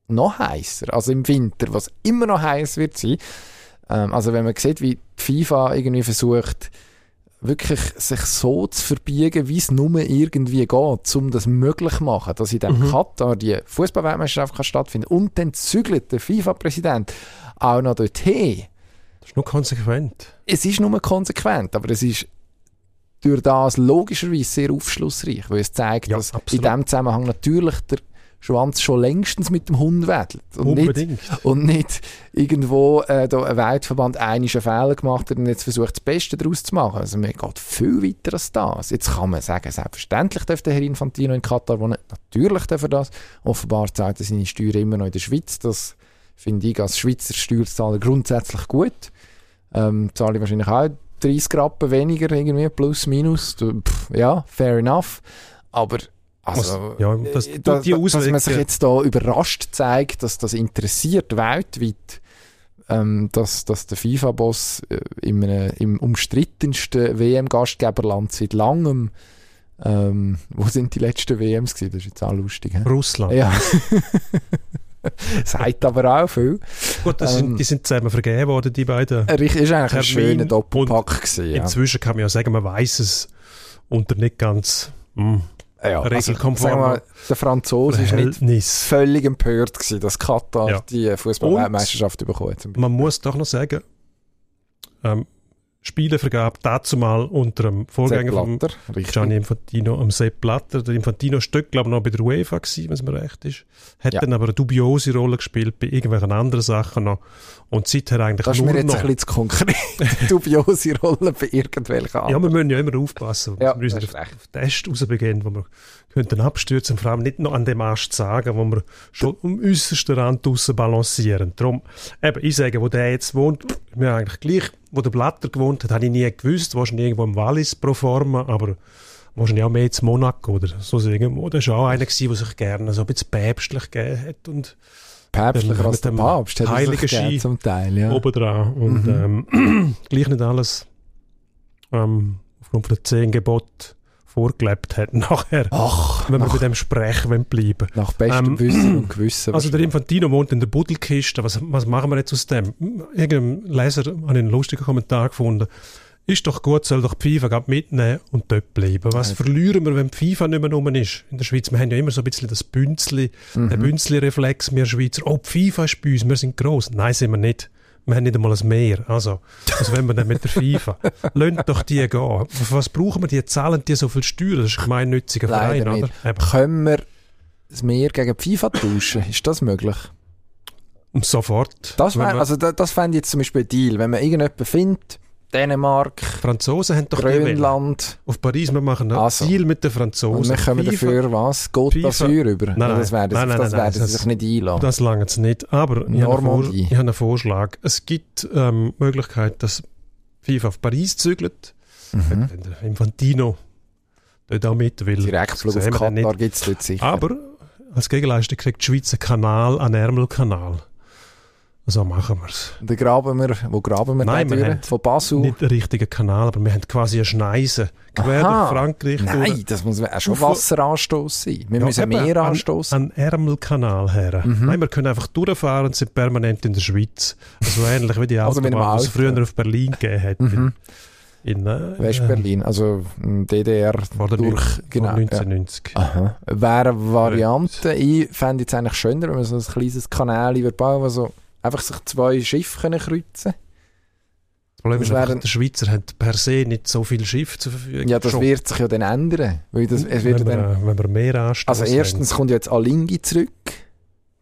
noch heißer, also im Winter, was immer noch heiß wird sein. Ähm, also wenn man sieht, wie die FIFA irgendwie versucht, wirklich sich so zu verbiegen, wie es nur irgendwie geht, um das möglich zu machen, dass in dem mhm. Katar die Fußballweltmeisterschaft stattfinden und dann zügelt der FIFA-Präsident auch noch dorthin. Das ist nur konsequent. Es ist nur konsequent, aber es ist durch das logischerweise sehr aufschlussreich, weil es zeigt, ja, dass absolut. in diesem Zusammenhang natürlich der Schwanz schon längstens mit dem Hund wedelt. Und Unbedingt. Nicht, und nicht irgendwo äh, da ein Weltverband einen Fehler gemacht hat und jetzt versucht, das Beste daraus zu machen. Also man geht viel weiter als das. Jetzt kann man sagen, selbstverständlich dürfte Herr Infantino in Katar wohnen. Natürlich darf er das. Offenbar zahlt er seine Steuern immer noch in der Schweiz. Das finde ich als Schweizer Steuerzahler grundsätzlich gut. Ähm, zahle ich wahrscheinlich auch 30 Rappen weniger, irgendwie, plus, minus. Pff, ja, fair enough. Aber also, ja, das, äh, da, die dass man sich jetzt da überrascht zeigt, dass das interessiert weltweit, ähm, dass, dass der FIFA-Boss äh, im, im umstrittensten WM-Gastgeberland seit langem ähm, wo sind die letzten WMs gewesen? Das ist jetzt auch lustig. He? Russland. Ja. [LAUGHS] Sagt aber auch viel. Gut, ähm, sind, die sind zusammen vergeben worden, die beiden. Richtig, ist eigentlich ein schöner Doppelpack gewesen, ja. Inzwischen kann man ja sagen, man weiß es unter nicht ganz... Mh hm, ja, regelkonform. Also, der Franzose war nicht völlig empört, gewesen, dass Katar ja. die Fußball-Weltmeisterschaft bekommen Man muss doch noch sagen, ähm, Spielevergabe dazu mal unter dem Vorgänger von Gianni Infantino, am Sepp Blatter. Der Infantino steckt, glaube ich, noch bei der UEFA gewesen, wenn es mir recht ist. Hat ja. dann aber eine dubiose Rolle gespielt bei irgendwelchen anderen Sachen noch. Und seither eigentlich das nur ist mir jetzt noch... ein bisschen zu konkret. [LAUGHS] dubiose Rolle bei irgendwelchen anderen. Ja, wir müssen ja immer aufpassen. Ja, wir müssen auf, Test rausbegehen, wo wir könnten abstürzen und vor allem nicht noch an dem Ast sagen, wo wir schon am äußersten Rand draussen balancieren. Darum, eben, ich sage, wo der jetzt wohnt, mir eigentlich gleich, wo der Blatter gewohnt hat, habe ich nie gewusst, wahrscheinlich irgendwo im Wallis pro forma, aber wahrscheinlich auch mehr jetzt Monaco oder so irgendwo. Das war auch einer gewesen, der sich gerne so ein bisschen päpstlich gegeben hat und päpstlicher als der Papst, hat Heilige Ski zum Teil, ja. Obendran. Und mhm. ähm, [CLEARS THROAT] gleich nicht alles ähm, aufgrund von den zehn Geboten vorgelebt hat [LAUGHS] nachher. Ach, wenn wir bei dem Sprech bleiben nach bestem Ähm, Wissen und Gewissen. Also der Infantino wohnt in der Buddelkiste. Was, was machen wir jetzt aus dem? Irgendein Leser hat einen lustigen Kommentar gefunden. Ist doch gut, soll doch die FIFA mitnehmen und dort bleiben. Was Ja. verlieren wir, wenn die FIFA nicht mehr rum ist in der Schweiz? Wir haben ja immer so ein bisschen das Bünzli, Mhm. den Bünzli-Reflex, wir Schweizer. Oh, die FIFA ist bei uns, wir sind gross. Nein, sind wir nicht. Wir haben nicht einmal ein Meer. Also, was wollen wir denn mit der FIFA? Lasst doch die gehen. Für Was brauchen wir die? Zahlen die so viel Steuern? Das ist ein gemeinnütziger Leider Verein, nicht. oder? Eben. Können wir das Meer gegen die FIFA tauschen? Ist das möglich? Sofort. Das, wär, also da, das fände ich jetzt zum Beispiel ein Deal. Wenn man irgendjemanden findet, Dänemark, Franzosen haben doch. Grönland, Auf Paris, wir machen einen Also. Deal mit den und Franzosen. wir kommen dafür was? FIFA. d'Azur über? Nein, das nein. werden Nein, sie, nein, das nein, werden sie das- sich nicht einlassen. Das lange es nicht. Aber ich habe, ich habe einen Vorschlag. Es gibt ähm, Möglichkeit, dass FIFA auf Paris zügelt. Mhm. Infantino dort auch mit will. Direktflug Das auf Katar gibt es dort sicher. Aber als Gegenleistung kriegt die Schweiz einen Kanal, einen Ärmelkanal. So machen wir es. Da graben wir, wo graben wir Nein, da wir durch? haben Von Basel? Nicht den richtigen Kanal, aber wir haben quasi eine Schneise. Quer Aha. durch Frankreich. durch. Nein, das muss auch schon Wasseranstoß sein. Wir Ja, müssen mehr an- anstoßen. An Ärmelkanal her. Mhm. Nein, wir können einfach durchfahren und sind permanent in der Schweiz. Also ähnlich wie die [LAUGHS] Also Autobahn, die es früher auf Berlin gegeben hat. Mhm. In, äh, West-Berlin, also m, DDR Vor der durch, genau. vor Ja. 1990. Aha. Wäre eine Variante. Ich fände jetzt eigentlich schöner, wenn man so ein kleines Kanal würde bauen, wo so einfach sich zwei Schiffe können kreuzen Das Problem ist einfach, die Schweizer haben per se nicht so viel Schiff zur Verfügung. Ja, das Schon. wird sich ja dann ändern. Weil das, es wird wenn, dann, wir, wenn wir mehr anstoßen. also erstens kommt ja jetzt Alingi zurück.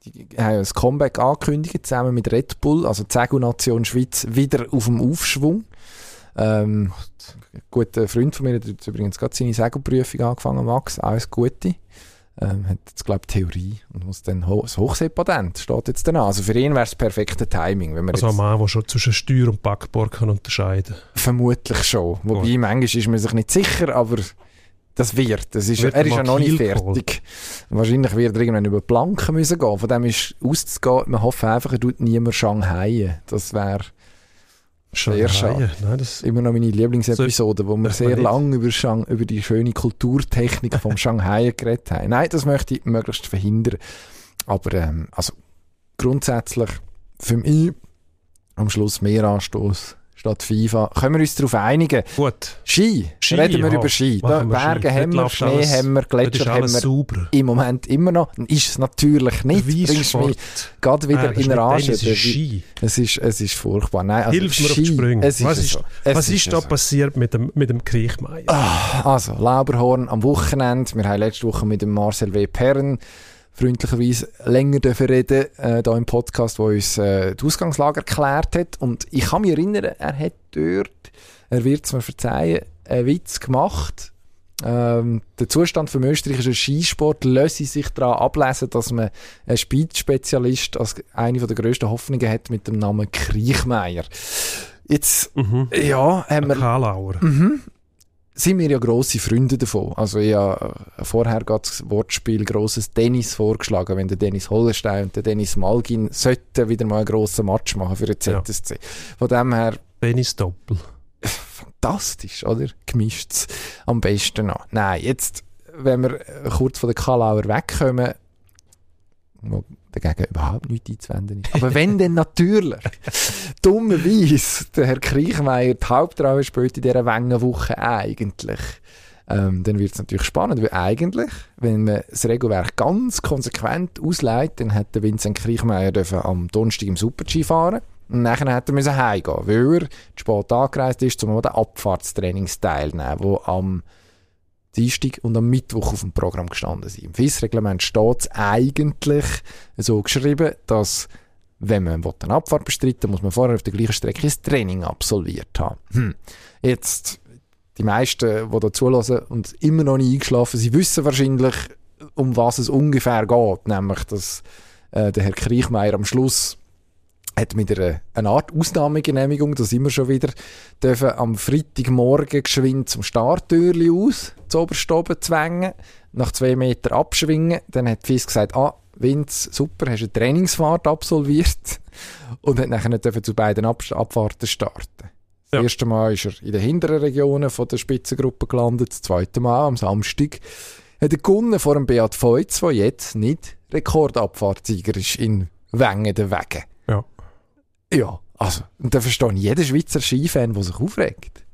Die haben das Comeback angekündigt, zusammen mit Red Bull, also die Segelnation Schweiz, wieder auf dem Aufschwung. Ähm, ein guter Freund von mir hat übrigens gerade seine Segelprüfung angefangen, Max, alles Gute. Ähm, hat jetzt, glaube Theorie und muss dann ho das Hochseepatent steht jetzt dann an. Also für ihn wäre es das perfekte Timing, wenn man Also ein Mann, der schon zwischen Steuer und Backboard kann unterscheiden vermutlich schon. Wobei, manchmal ist man sich nicht sicher, aber das wird. Das ist, Wird er ist ja noch nicht fertig. Wahrscheinlich wird er irgendwann über Planken müssen gehen. Von dem ist auszugehen, man hofft einfach, er tut niemand Shanghai. Das wäre Sehr schade. Nein, das, immer noch meine Lieblingsepisode, wo wir sehr lange über, Shang über die schöne Kulturtechnik vom [LAUGHS] Shanghai geredet haben. Nein, das möchte ich möglichst verhindern. Aber ähm, also grundsätzlich für mich am Schluss mehr Anstoß statt FIFA. Können wir uns darauf einigen? gut. Ski, Ski, reden wir ja. über Ski. Da, Ski. Berge Dort haben wir, Schnee alles- haben wir, Gletscher ist haben wir sauber. im Moment immer noch. Dann ist es natürlich nicht. Bringst mich gerade wieder Ah, das in ist Rage. das ist Ski. Es ist, es ist furchtbar. Nein, also Hilf mir auf Ski, die Sprünge. Es ist Was so. ist- Es Was ist da so. passiert mit dem, mit dem Kriechmeier? Also, Lauberhorn am Wochenende. Wir haben letzte Woche mit dem Marcel W. Perren freundlicherweise länger dürfen reden, äh, da im Podcast, wo uns äh, die Ausgangslage erklärt hat. Und ich kann mich erinnern, er hat dort, er wird es mir verzeihen, einen Witz gemacht. Ähm, der Zustand vom österreichischen Skisport löse sich daran ablesen, dass man einen Speed-Spezialist als eine der grössten Hoffnungen hat mit dem Namen Kriechmeier. Jetzt, Mhm. ja, haben wir Karlauer. Mhm. Sind wir ja grosse Freunde davon. Also ich habe äh, vorher gerade das Wortspiel grosses Tennis vorgeschlagen, wenn der Dennis Hollenstein und der Dennis Malgin sollten wieder mal einen grossen Match machen für den Ja. ZSC. Von dem her Dennis Doppel. fantastisch, oder? Gemischt's am besten noch. Nein, jetzt, wenn wir kurz von der Kalauer wegkommen, dagegen überhaupt nichts einzuwenden ist. Aber wenn dann natürlich [LAUGHS] dummerweise der Herr Kriechmeier die Hauptrolle spielt in dieser Wengenwoche eigentlich, ähm, dann wird es natürlich spannend, weil eigentlich, wenn man das Regelwerk ganz konsequent ausleitet, dann hätte Vincent Kriechmeier dürfen am Donnerstag im Super-G fahren und nachher hätte er müssen heimgehen, weil er zu spät angereist ist, um an den Abfahrtstrainings teilzunehmen, wo am Dienstag und am Mittwoch auf dem Programm gestanden sind. Im FIS-Reglement steht es eigentlich so geschrieben, dass wenn man eine Abfahrt bestreiten muss man vorher auf der gleichen Strecke ein Training absolviert haben. Hm. Jetzt, die meisten, die da zulassen und immer noch nicht eingeschlafen sind, wissen wahrscheinlich, um was es ungefähr geht. Nämlich, dass äh, der Herr Kriechmeier am Schluss hat mit einer, einer Art Ausnahmegenehmigung, da sind wir schon wieder, dürfen am Freitagmorgen geschwind zum Starttürli aus, zu Oberstoben zwängen, nach zwei Meter abschwingen. Dann hat FIS gesagt, ah, Vince, super, hast eine Trainingsfahrt absolviert [LAUGHS] und hat nachher nicht zu beiden Ab Abfahrten starten. Das erste Mal ist er in den hinteren Regionen von der Spitzengruppe gelandet, das zweite Mal am Samstag hat er gewonnen vor dem Beat Feutz, der jetzt nicht Rekordabfahrtsieger ist in Wengen der Wege. Ja. Ja, also, und da verstehe ich jeden Schweizer Skifan, der sich aufregt.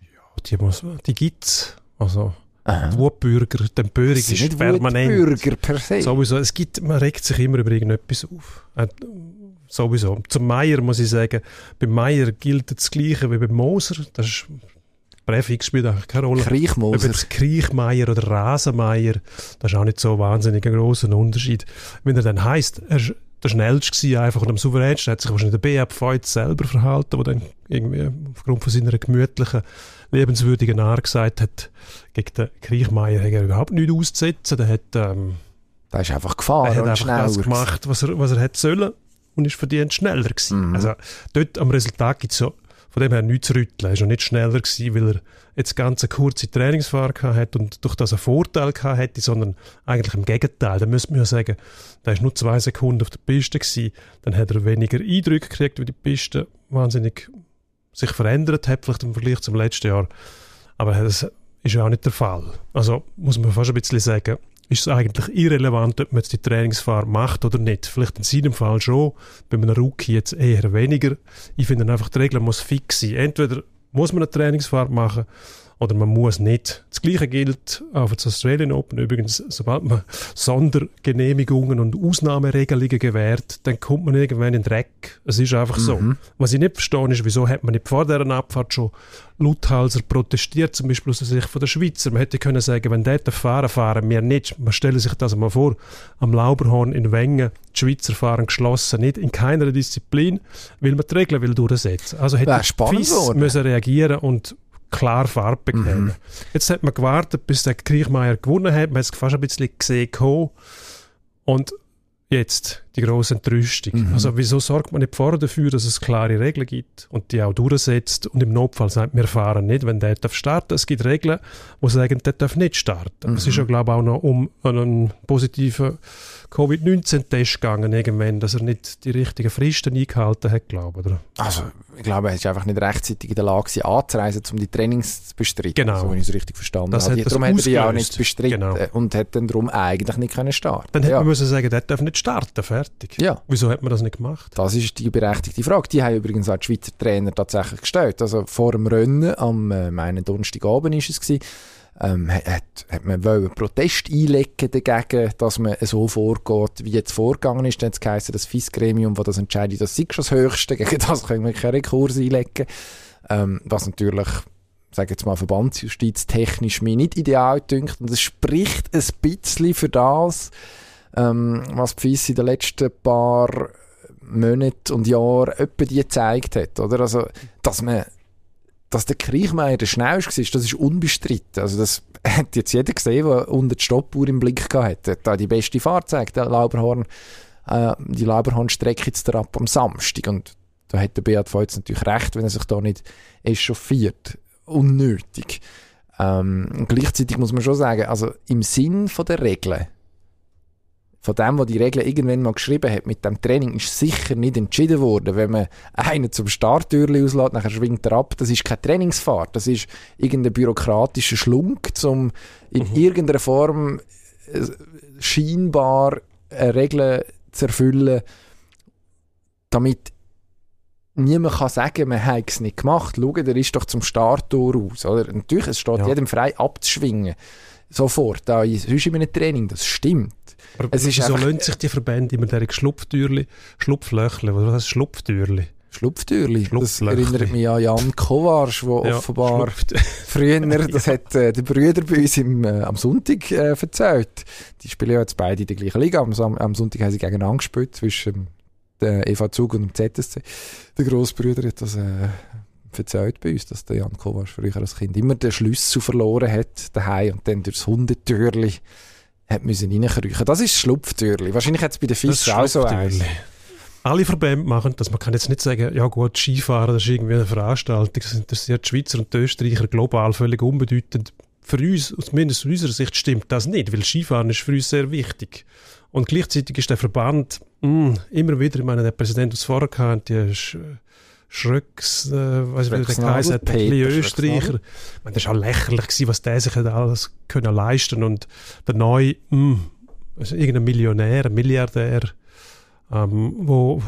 Ja, die, muss, die gibt es. Also, Wutbürger, die Empörung ist nicht permanent. Wutbürger per se. Sowieso, es gibt, man regt sich immer über irgendetwas auf. Äh, sowieso. Zum Meier muss ich sagen, beim Meier gilt das Gleiche wie beim Moser. Das ist Präfix spielt eigentlich keine Rolle. Kriechmoser. Ob jetzt Kriechmeier oder Rasenmeier, das ist auch nicht so wahnsinnig ein grosser Unterschied. Wenn er dann heisst, er ist der schnellste war einfach und am souveränsten hat sich wahrscheinlich der BF Feut selber verhalten, der dann irgendwie aufgrund von seiner gemütlichen, lebenswürdigen Art gesagt hat, gegen den Kriechmeier hat er überhaupt nichts auszusetzen. Der hat, ähm, der ist einfach gefahren er hat einfach das gemacht, was er, was er hätte sollen und ist verdient schneller gewesen. Mhm. Also dort am Resultat gibt es so von dem her nichts zu rütteln. Er war noch nicht schneller gewesen, weil er jetzt ganz eine kurze Trainingsfahrt gehabt hat und durch das einen Vorteil gehabt hätte, sondern eigentlich im Gegenteil. Da müsste man ja sagen, da ist nur zwei Sekunden auf der Piste gewesen, dann hat er weniger Eindrücke gekriegt, wie die Piste wahnsinnig sich verändert hat, vielleicht im Vergleich zum letzten Jahr. Aber das ist ja auch nicht der Fall. Also muss man fast ein bisschen sagen, ist es eigentlich irrelevant, ob man jetzt die Trainingsfahrt macht oder nicht. Vielleicht in seinem Fall schon, bei einem Rookie jetzt eher weniger. Ich finde einfach, die Regel muss fix sein. Entweder muss man eine Trainingsfahrt machen oder man muss nicht. Das Gleiche gilt auch für das Australian Open. Übrigens, sobald man Sondergenehmigungen und Ausnahmeregelungen gewährt, dann kommt man irgendwann in den Dreck. Es ist einfach so. Was ich nicht verstehe, ist, wieso hat man nicht vor dieser Abfahrt schon Lauthalser protestiert, zum Beispiel aus der Sicht von der Schweizer. Man hätte können sagen, wenn dort fahren, fahren wir nicht. Man stelle sich das mal vor, am Lauberhorn in Wengen, die Schweizer fahren geschlossen, nicht in keiner Disziplin, weil man die Regeln will durchsetzen. Also hätte spannend FIS geworden. müssen reagieren und klar Farbe bekennen. Mhm. Jetzt hat man gewartet, bis der Kriechmeier gewonnen hat. Man hat es fast ein bisschen gesehen. Und jetzt die grosse Entrüstung. Mhm. Also wieso sorgt man nicht vorher dafür, dass es klare Regeln gibt und die auch durchsetzt und im Notfall sagt, wir fahren nicht, wenn der darf starten. Es gibt Regeln, die sagen, der darf nicht starten. Es ist ja glaube ich auch noch um einen positiven Covid-19-Test gegangen irgendwann, dass er nicht die richtigen Fristen eingehalten hat, glaube ich. Oder? Also, ich glaube, er ist einfach nicht rechtzeitig in der Lage gewesen, anzureisen, um die Trainings zu bestreiten. Genau. So, wenn ich es richtig verstanden Das habe. hat das darum hat er die auch nicht bestritten Genau. und hat dann darum eigentlich nicht können starten. Dann hätte ja. man müssen sagen, der darf nicht starten, fertig. Ja. Wieso hat man das nicht gemacht? Das ist die berechtigte Frage. Die haben übrigens auch die Schweizer Trainer tatsächlich gestellt. Also vor dem Rennen, am äh, meinen Donnerstagabend ist es gewesen, ähm, hat, hat man wollen Protest einlegen dagegen, dass man so vorgeht, wie jetzt vorgegangen ist. Dann hat es geheißen, das FIS-Gremium, das das entscheidet, das sei schon das Höchste. [LAUGHS] Gegen das können wir keinen Rekurs einlegen. Ähm, was natürlich, sage jetzt mal, verbandsjustiztechnisch mir nicht ideal dünkt. Und es spricht ein bisschen für das, ähm, was FIS in den letzten paar Monaten und Jahren etwa die gezeigt hat, oder? Also, dass man dass der Kriechmeier der schnellste war, das ist unbestritten. Also das [LAUGHS] hat jetzt jeder gesehen, der unter die Stoppuhr im Blick gehabt hat. Er hat da die beste Fahrt gezeigt, der Lauberhorn, äh, die Lauberhorn-Strecke jetzt ab am Samstag. Und da hat der Beat Feutz natürlich recht, wenn er sich da nicht echauffiert. Unnötig. Ähm, gleichzeitig muss man schon sagen, also im Sinn von der Regeln, von dem, was die Regeln irgendwann mal geschrieben hat, mit dem Training, ist sicher nicht entschieden worden. Wenn man einen zum Starttürli auslässt, nachher schwingt er ab, das ist keine Trainingsfahrt, das ist irgendein bürokratischer Schlunk, um in Mhm. irgendeiner Form äh, scheinbar eine Regel zu erfüllen, damit niemand kann sagen, man hat es nicht gemacht. Schau, der ist doch zum Starttor aus. Oder? Natürlich, es steht Ja. jedem frei abzuschwingen. Sofort, auch sonst in einem Training, das stimmt. Aber Es ist wieso lohnt sich die Verbände immer diese Schlupftürli, Schlupflöchle, was heißt Schlupftürli? Schlupftürli. Das Schlupflöchli. erinnert mich an Jan Kovarsch, der Ja, offenbar Schlupft- [LAUGHS] früher, [LAUGHS] das hat äh, der Brüder bei uns im, äh, am Sonntag äh, erzählt. Die spielen ja jetzt beide in der gleichen Liga. Am, am Sonntag haben sie gegeneinander gespielt, zwischen der EV Zug und dem ZSC. Der Grossbrüder hat das äh, erzählt bei uns, dass der Jan Kovarsch früher als Kind immer den Schlüssel verloren hat daheim und dann durchs Hundetürli hat müssen reinkriechen. Das ist das Schlupftürli. Wahrscheinlich hat es bei den Das FIS auch so eins. Alle Verbände machen das. Man kann jetzt nicht sagen, ja gut, Skifahren, das ist irgendwie eine Veranstaltung, das interessiert die Schweizer und die Österreicher global völlig unbedeutend. Für uns, zumindest aus unserer Sicht, stimmt das nicht, weil Skifahren ist für uns sehr wichtig. Und gleichzeitig ist der Verband mh, immer wieder, ich meine, der Präsident, der es vorher hatte, die ist, äh, Schröcks, äh, weiß ich wie der geheißen hat, ein Österreicher. Ich meine, das war auch lächerlich, gewesen, was der sich alles können leisten Und der neue, mh, hm, also irgendein Millionär, ein Milliardär, ähm, wo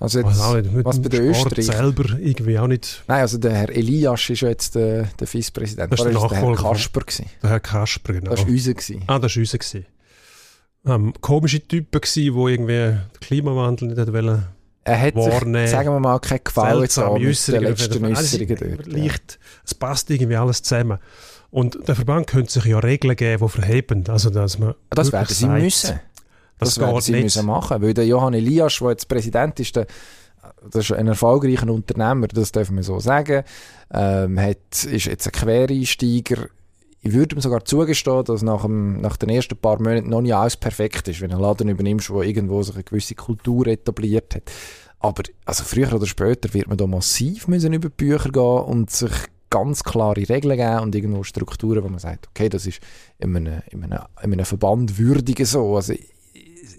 also jetzt, was, nicht, was bei den Österreich selber irgendwie auch nicht. Nein, also der Herr Elias ist ja jetzt der, der Vizepräsident. Das war der, der Herr Kasper. Gewesen. Der Herr Kasper, genau. Das war unser. Gewesen. Ah, das war unser. Gewesen. Ähm, komische Typen gewesen, die irgendwie den Klimawandel nicht wollen er hat wahrnehmen. sich, sagen wir mal, kein Gefallen getan mit den letzten Äußerungen dort. Leicht, es passt irgendwie alles zusammen. Und der Verband könnte sich ja Regeln geben, die verheben. Also, dass man das werden sie sagt, müssen. Das, das werden sie nicht. müssen machen. Weil der Johann Elias, der jetzt Präsident ist, der, das ist ein erfolgreicher Unternehmer, das dürfen wir so sagen. Ähm, hat, ist jetzt ein Quereinsteiger. Ich würde ihm sogar zugestehen, dass nach, dem, nach den ersten paar Monaten noch nicht alles perfekt ist, wenn du einen Laden übernimmst, der irgendwo sich eine gewisse Kultur etabliert hat. Aber also früher oder später wird man da massiv müssen über die Bücher gehen und sich ganz klare Regeln geben und irgendwo Strukturen, wo man sagt, okay, das ist in einem, in einem, in einem Verband würdiger so. Also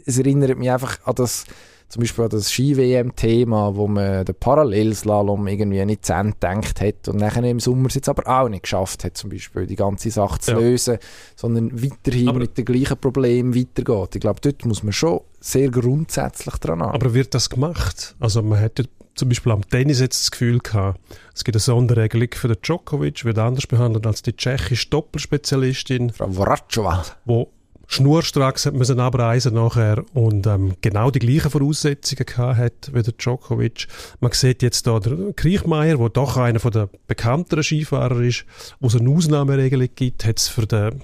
es erinnert mich einfach an das, zum Beispiel an das Ski-WM-Thema, wo man den Parallelslalom irgendwie nicht zu Ende gedacht hat und nachher im Sommer es jetzt aber auch nicht geschafft hat, zum Beispiel die ganze Sache zu ja. lösen, sondern weiterhin aber mit dem gleichen Problem weitergeht. Ich glaube, dort muss man schon sehr grundsätzlich dran arbeiten. Aber wird das gemacht? Also man hätte zum Beispiel am Tennis jetzt das Gefühl gehabt, es gibt eine Sonderregelung für den Djokovic, wird anders behandelt als die tschechische Doppelspezialistin. Frau Voracova. Wo schnurstracks hat müssen abreisen nachher und ähm, genau die gleichen Voraussetzungen gehabt hat wie der Djokovic. Man sieht jetzt da der Kriechmeier, der doch einer der bekannteren Skifahrer ist, wo es eine Ausnahmeregelung gibt, hat es für den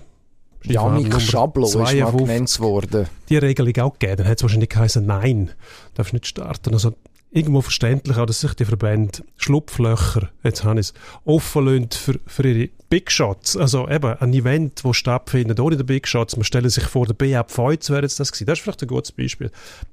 Janik Schablo ist mal genannt worden. Die Regelung auch gegeben. Dann hat es wahrscheinlich geheißen, nein, darfst nicht starten. Also irgendwo verständlich auch, dass sich die Verbände Schlupflöcher, jetzt habe ich es, offen für, für ihre Big Shots. Also eben ein Event, das stattfindet ohne die Big Shots. Man stelle sich vor, der B.A. Pfeutz wäre jetzt das gewesen. Das ist vielleicht ein gutes Beispiel.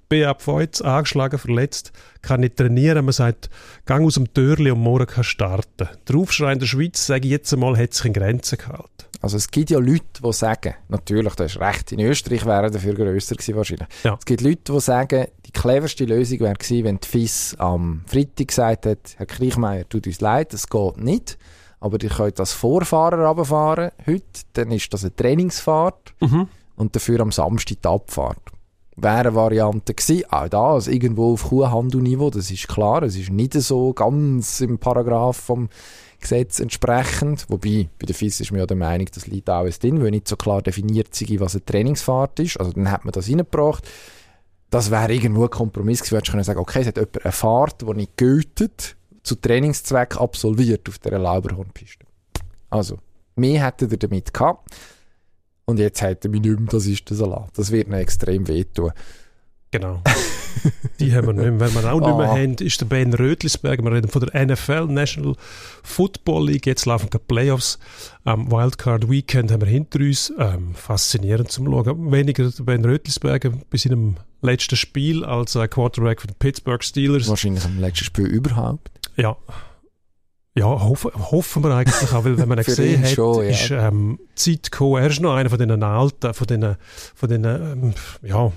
B.A. Pfeutz, angeschlagen, verletzt, kann nicht trainieren. Man sagt, gang aus dem Türli und morgen kann starten. Der Aufschrei in der Schweiz, sage ich jetzt einmal, hat sich in Grenzen gehalten. Also es gibt ja Leute, die sagen, natürlich, das ist recht, in Österreich wäre dafür grösser gewesen wahrscheinlich. Ja. Es gibt Leute, die sagen, die cleverste Lösung wäre gewesen, wenn die FIS am Freitag gesagt hat, Herr Kriechmeier, tut uns leid, das geht nicht, aber ihr könnt als Vorfahrer runterfahren heute, dann ist das eine Trainingsfahrt mhm. und dafür am Samstag die Abfahrt. Wäre eine Variante gewesen, auch da, also irgendwo auf Kuhhandelniveau, das ist klar, es ist nicht so ganz im Paragraph vom Gesetz entsprechend. Wobei, bei der FIS ist man ja der Meinung, das liegt alles drin, weil nicht so klar definiert sei, was eine Trainingsfahrt ist. Also dann hat man das reingebracht. Das wäre irgendwo ein Kompromiss gewesen. Du können sagen, okay, es hat jemand eine Fahrt, die nicht gültet, zu Trainingszweck absolviert auf dieser Lauberhornpiste. Also, mehr hätte er damit gehabt. Und jetzt hätte er mich nicht mehr, das ist der Salat. Das wird ihm extrem wehtun. Genau. Die haben wir nicht mehr. Wenn wir auch nicht mehr ah. haben, ist der Ben Rötlisberg. Wir reden von der NFL, National Football League. Jetzt laufen die Playoffs. Am Wildcard Weekend haben wir hinter uns. Ähm, faszinierend zum Schauen. Weniger der Ben Rötlisberger bei seinem letzten Spiel als äh, Quarterback von den Pittsburgh Steelers. Wahrscheinlich am letzten Spiel überhaupt. Ja. Ja, hoffen, hoffen wir eigentlich auch, weil wenn man ihn [LAUGHS] gesehen hat, schon, ja. ist ähm, Zeit gekommen. Er ist noch einer von den alten, von den, von den ähm, ja,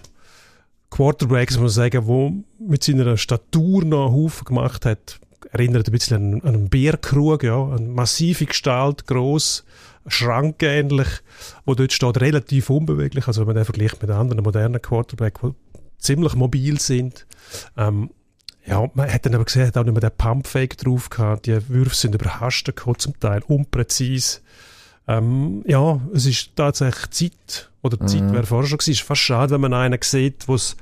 Quarterbacks, muss man sagen, wo mit seiner Statur noch einen Haufen gemacht hat, erinnert ein bisschen an, einen Bärkrug, ja, eine massive Gestalt, gross, schrankähnlich, wo dort steht, relativ unbeweglich, also wenn man den vergleicht mit anderen modernen Quarterbacks, die ziemlich mobil sind. Ähm, ja, man hat dann aber gesehen, hat auch nicht mehr den Pumpfake drauf gehabt, die Würfe sind überhascht gekommen, zum Teil unpräzise. Ähm, ja, es ist tatsächlich Zeit, oder die mhm. Zeit wäre vorher schon gewesen. Es ist fast schade, wenn man einen sieht, der es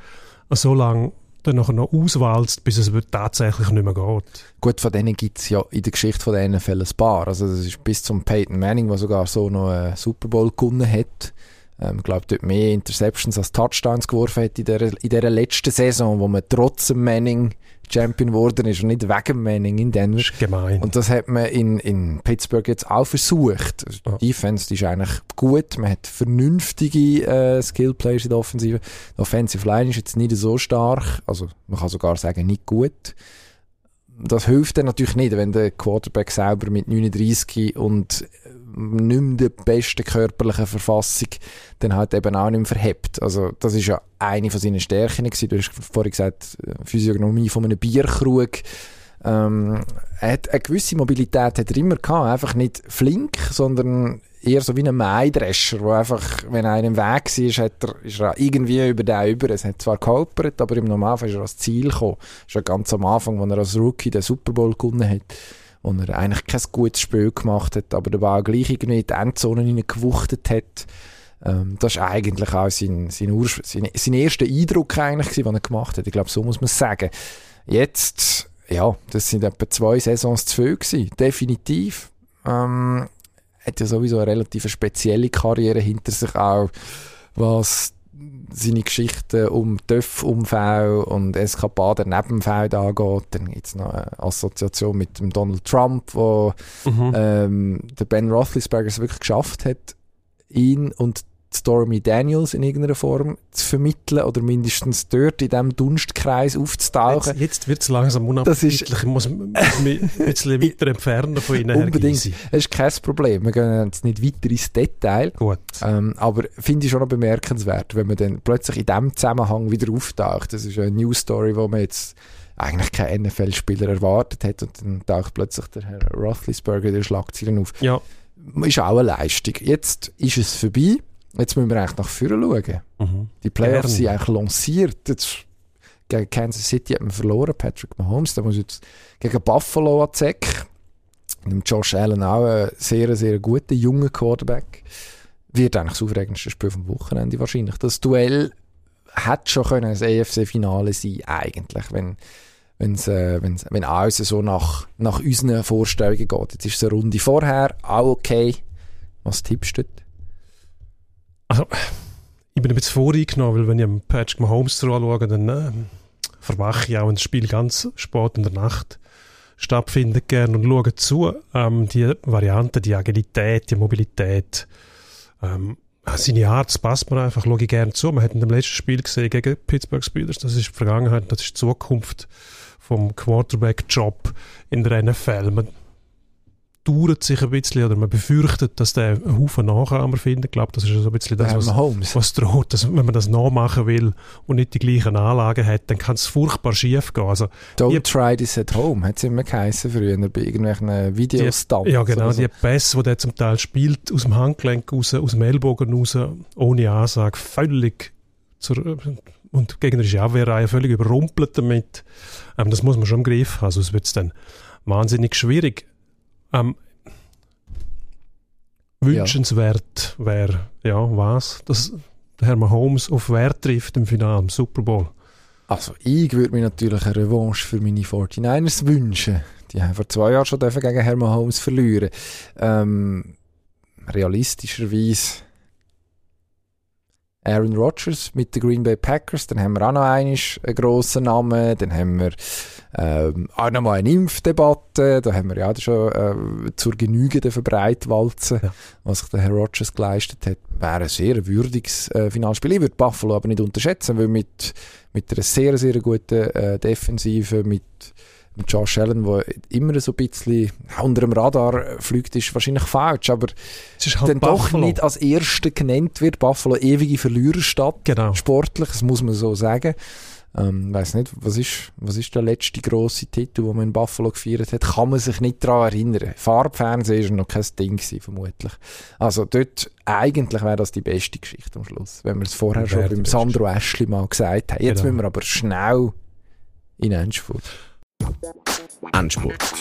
so lange dann nachher noch auswalzt, bis es tatsächlich nicht mehr geht. Gut, von denen gibt es ja in der Geschichte von der NFL ein paar. Also das ist bis zum Peyton Manning, der sogar so noch einen Super Bowl gewonnen hat. Ähm, ich glaube, dort mehr Interceptions als Touchdowns geworfen hat in dieser, in dieser letzten Saison, wo man trotz Manning Champion geworden ist und nicht wegen Manning in Denver. Das ist gemein. Und das hat man in, in Pittsburgh jetzt auch versucht. Also die Defense die ist eigentlich gut. Man hat vernünftige äh, Skill-Players in der Offensive. Die Offensive Line ist jetzt nicht so stark. Also man kann sogar sagen, nicht gut. Das hilft dann natürlich nicht, wenn der Quarterback selber mit 39 und nicht mehr der besten körperlichen Verfassung dann halt eben auch nicht mehr verhebt. Also das ist ja eine von seinen Stärken gewesen. Du hast vorhin gesagt, Physiognomie von einem Bierkrug. Ähm, er hat eine gewisse Mobilität hat er immer gehabt, einfach nicht flink, sondern eher so wie ein Maidrescher, wo einfach, wenn einer im Weg war, hat er, ist er irgendwie über den über. Es hat zwar geholpert, aber im Normalfall ist er ans Ziel gekommen. Ist ganz am Anfang, als er als Rookie den Super Bowl gewonnen hat, wo er eigentlich kein gutes Spiel gemacht hat, aber der auch gleich irgendwie in die Endzone hineingewuchtet hat. Ähm, das ist eigentlich auch sein, sein, sein, sein erster Eindruck eigentlich gewesen, den er gemacht hat. Ich glaube, so muss man es sagen. Jetzt, ja, das sind etwa zwei Saisons zu viel gewesen. Definitiv. Ähm, hat ja sowieso eine relativ spezielle Karriere hinter sich auch, was seine Geschichten um Töpfunfälle und Eskapaden neben dem Feld angeht. Dann gibt es noch eine Assoziation mit dem Donald Trump, wo mhm. ähm, der Ben Roethlisberger es wirklich geschafft hat, ihn und Stormy Daniels in irgendeiner Form zu vermitteln oder mindestens dort in diesem Dunstkreis aufzutauchen. Jetzt, jetzt wird es langsam unappetitlich. Ich muss mich ein bisschen [LAUGHS] weiter entfernen von Ihnen, Unbedingt. Das ist kein Problem. Wir gehen jetzt nicht weiter ins Detail. Gut. Ähm, aber finde ich schon noch bemerkenswert, wenn man dann plötzlich in diesem Zusammenhang wieder auftaucht. Das ist eine News Story, wo man jetzt eigentlich keinen NFL-Spieler erwartet hat und dann taucht plötzlich der Herr Roethlisberger in den Schlagzeilen auf. Ja. Ist auch eine Leistung. Jetzt ist es vorbei. Jetzt müssen wir eigentlich nach vorne schauen. Mhm. Die Playoffs sind eigentlich lanciert. Jetzt, gegen Kansas City hat man verloren, Patrick Mahomes. Da muss jetzt gegen Buffalo an Zeck. Und Josh Allen auch ein sehr, sehr guter, junger Quarterback. Wird eigentlich das aufregendste Spiel vom Wochenende wahrscheinlich. Das Duell hätte schon können ein AFC-Finale sein eigentlich, wenn wenn's, äh, wenn's, wenn alles so nach, nach unseren Vorstellungen geht. Jetzt ist es eine Runde vorher, auch okay. Was tippst du? Also, ich bin ein bisschen voreingenommen, weil wenn ich Patrick Mahomes anschaue, dann äh, verwache ich auch, wenn das Spiel ganz spät in der Nacht stattfindet gerne und schaue zu. Ähm, die Variante, die Agilität, die Mobilität, ähm, seine Art, das passt mir einfach, schaue ich gerne zu. Man hat in dem letzten Spiel gesehen gegen Pittsburgh Steelers, das ist die Vergangenheit, das ist die Zukunft vom Quarterback-Job in der NFL. Man dauert sich ein bisschen oder man befürchtet, dass der einen Haufen Nachahmer findet. Ich glaube, das ist so ein bisschen das, was, was droht. Dass, wenn man das nachmachen will und nicht die gleichen Anlagen hat, dann kann es furchtbar schief gehen. Also, Don't die, try this at home, hat es immer geheißen früher bei irgendwelchen Videostunts. Ja, genau. So. Die Pässe, die der zum Teil spielt, aus dem Handgelenk raus, aus dem Ellbogen raus, ohne Ansage, völlig zur, und die gegnerische Abwehrreihe völlig überrumpelt damit. Ähm, das muss man schon im Griff haben, sonst wird es dann wahnsinnig schwierig. Ähm, wünschenswert ja. wäre, ja, was? Dass Herr Mahomes auf Wert trifft im Finale, im Super Bowl. Also, ich würde mir natürlich eine Revanche für meine 49ers wünschen. Die haben vor zwei Jahren schon gegen Herr Mahomes verlieren. Ähm, realistischerweise Aaron Rodgers mit den Green Bay Packers, dann haben wir auch noch einen, grossen Namen, dann haben wir ähm, auch noch mal eine Impfdebatte, da haben wir ja schon äh, zur Genüge der Verbreitwalzen, ja. was sich der Herr Rodgers geleistet hat, wäre ein sehr würdiges äh, Finalspiel. Ich würde Buffalo aber nicht unterschätzen, weil mit, mit einer sehr, sehr guten äh, Defensive, mit Josh Allen, der immer so ein bisschen unter dem Radar fliegt, ist wahrscheinlich falsch, aber halt dann Buffalo. doch nicht als Erster genannt wird. Buffalo ewige Verliererstadt, genau. sportlich, das muss man so sagen. Ähm, weiß nicht, was ist, was ist der letzte grosse Titel, den man in Buffalo gefeiert hat? Kann man sich nicht daran erinnern. Farbfernsehen war noch kein Ding gewesen, vermutlich. Also dort, eigentlich wäre das die beste Geschichte am Schluss, wenn wir es vorher schon beim Sandro Ashley mal gesagt haben. Jetzt genau. müssen wir aber schnell in Endspurt. Endspurt.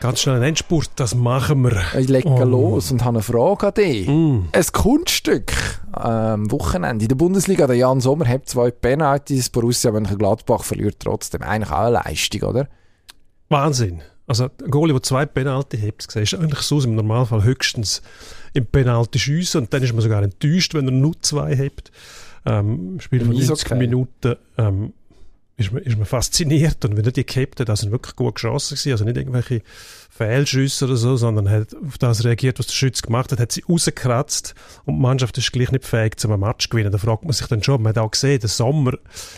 Ganz schnell ein Endspurt, das machen wir. Ich lege oh. los und habe eine Frage an dich. Mm. Ein Kunststück am ähm, Wochenende in der Bundesliga. Der Jan Sommer hat zwei Penalties, Borussia Mönchengladbach verliert trotzdem. Eigentlich auch eine Leistung, oder? Wahnsinn. Also ein Goalie, der zwei Penalty hebt, ist eigentlich so im Normalfall höchstens im Penalty schiessen und dann ist man sogar enttäuscht, wenn er nur zwei hebt ähm, Spiel von 90 okay. Minuten ähm, ist, man, ist man fasziniert und wenn er die gehabt hat, sind wirklich gute Chancen gewesen, also nicht irgendwelche Fehlschüsse oder so, sondern hat auf das reagiert, was der Schütz gemacht hat, hat sie rausgekratzt und die Mannschaft ist gleich nicht fähig, zum Match zu gewinnen. Da fragt man sich dann schon, man hat auch gesehen, der Sommer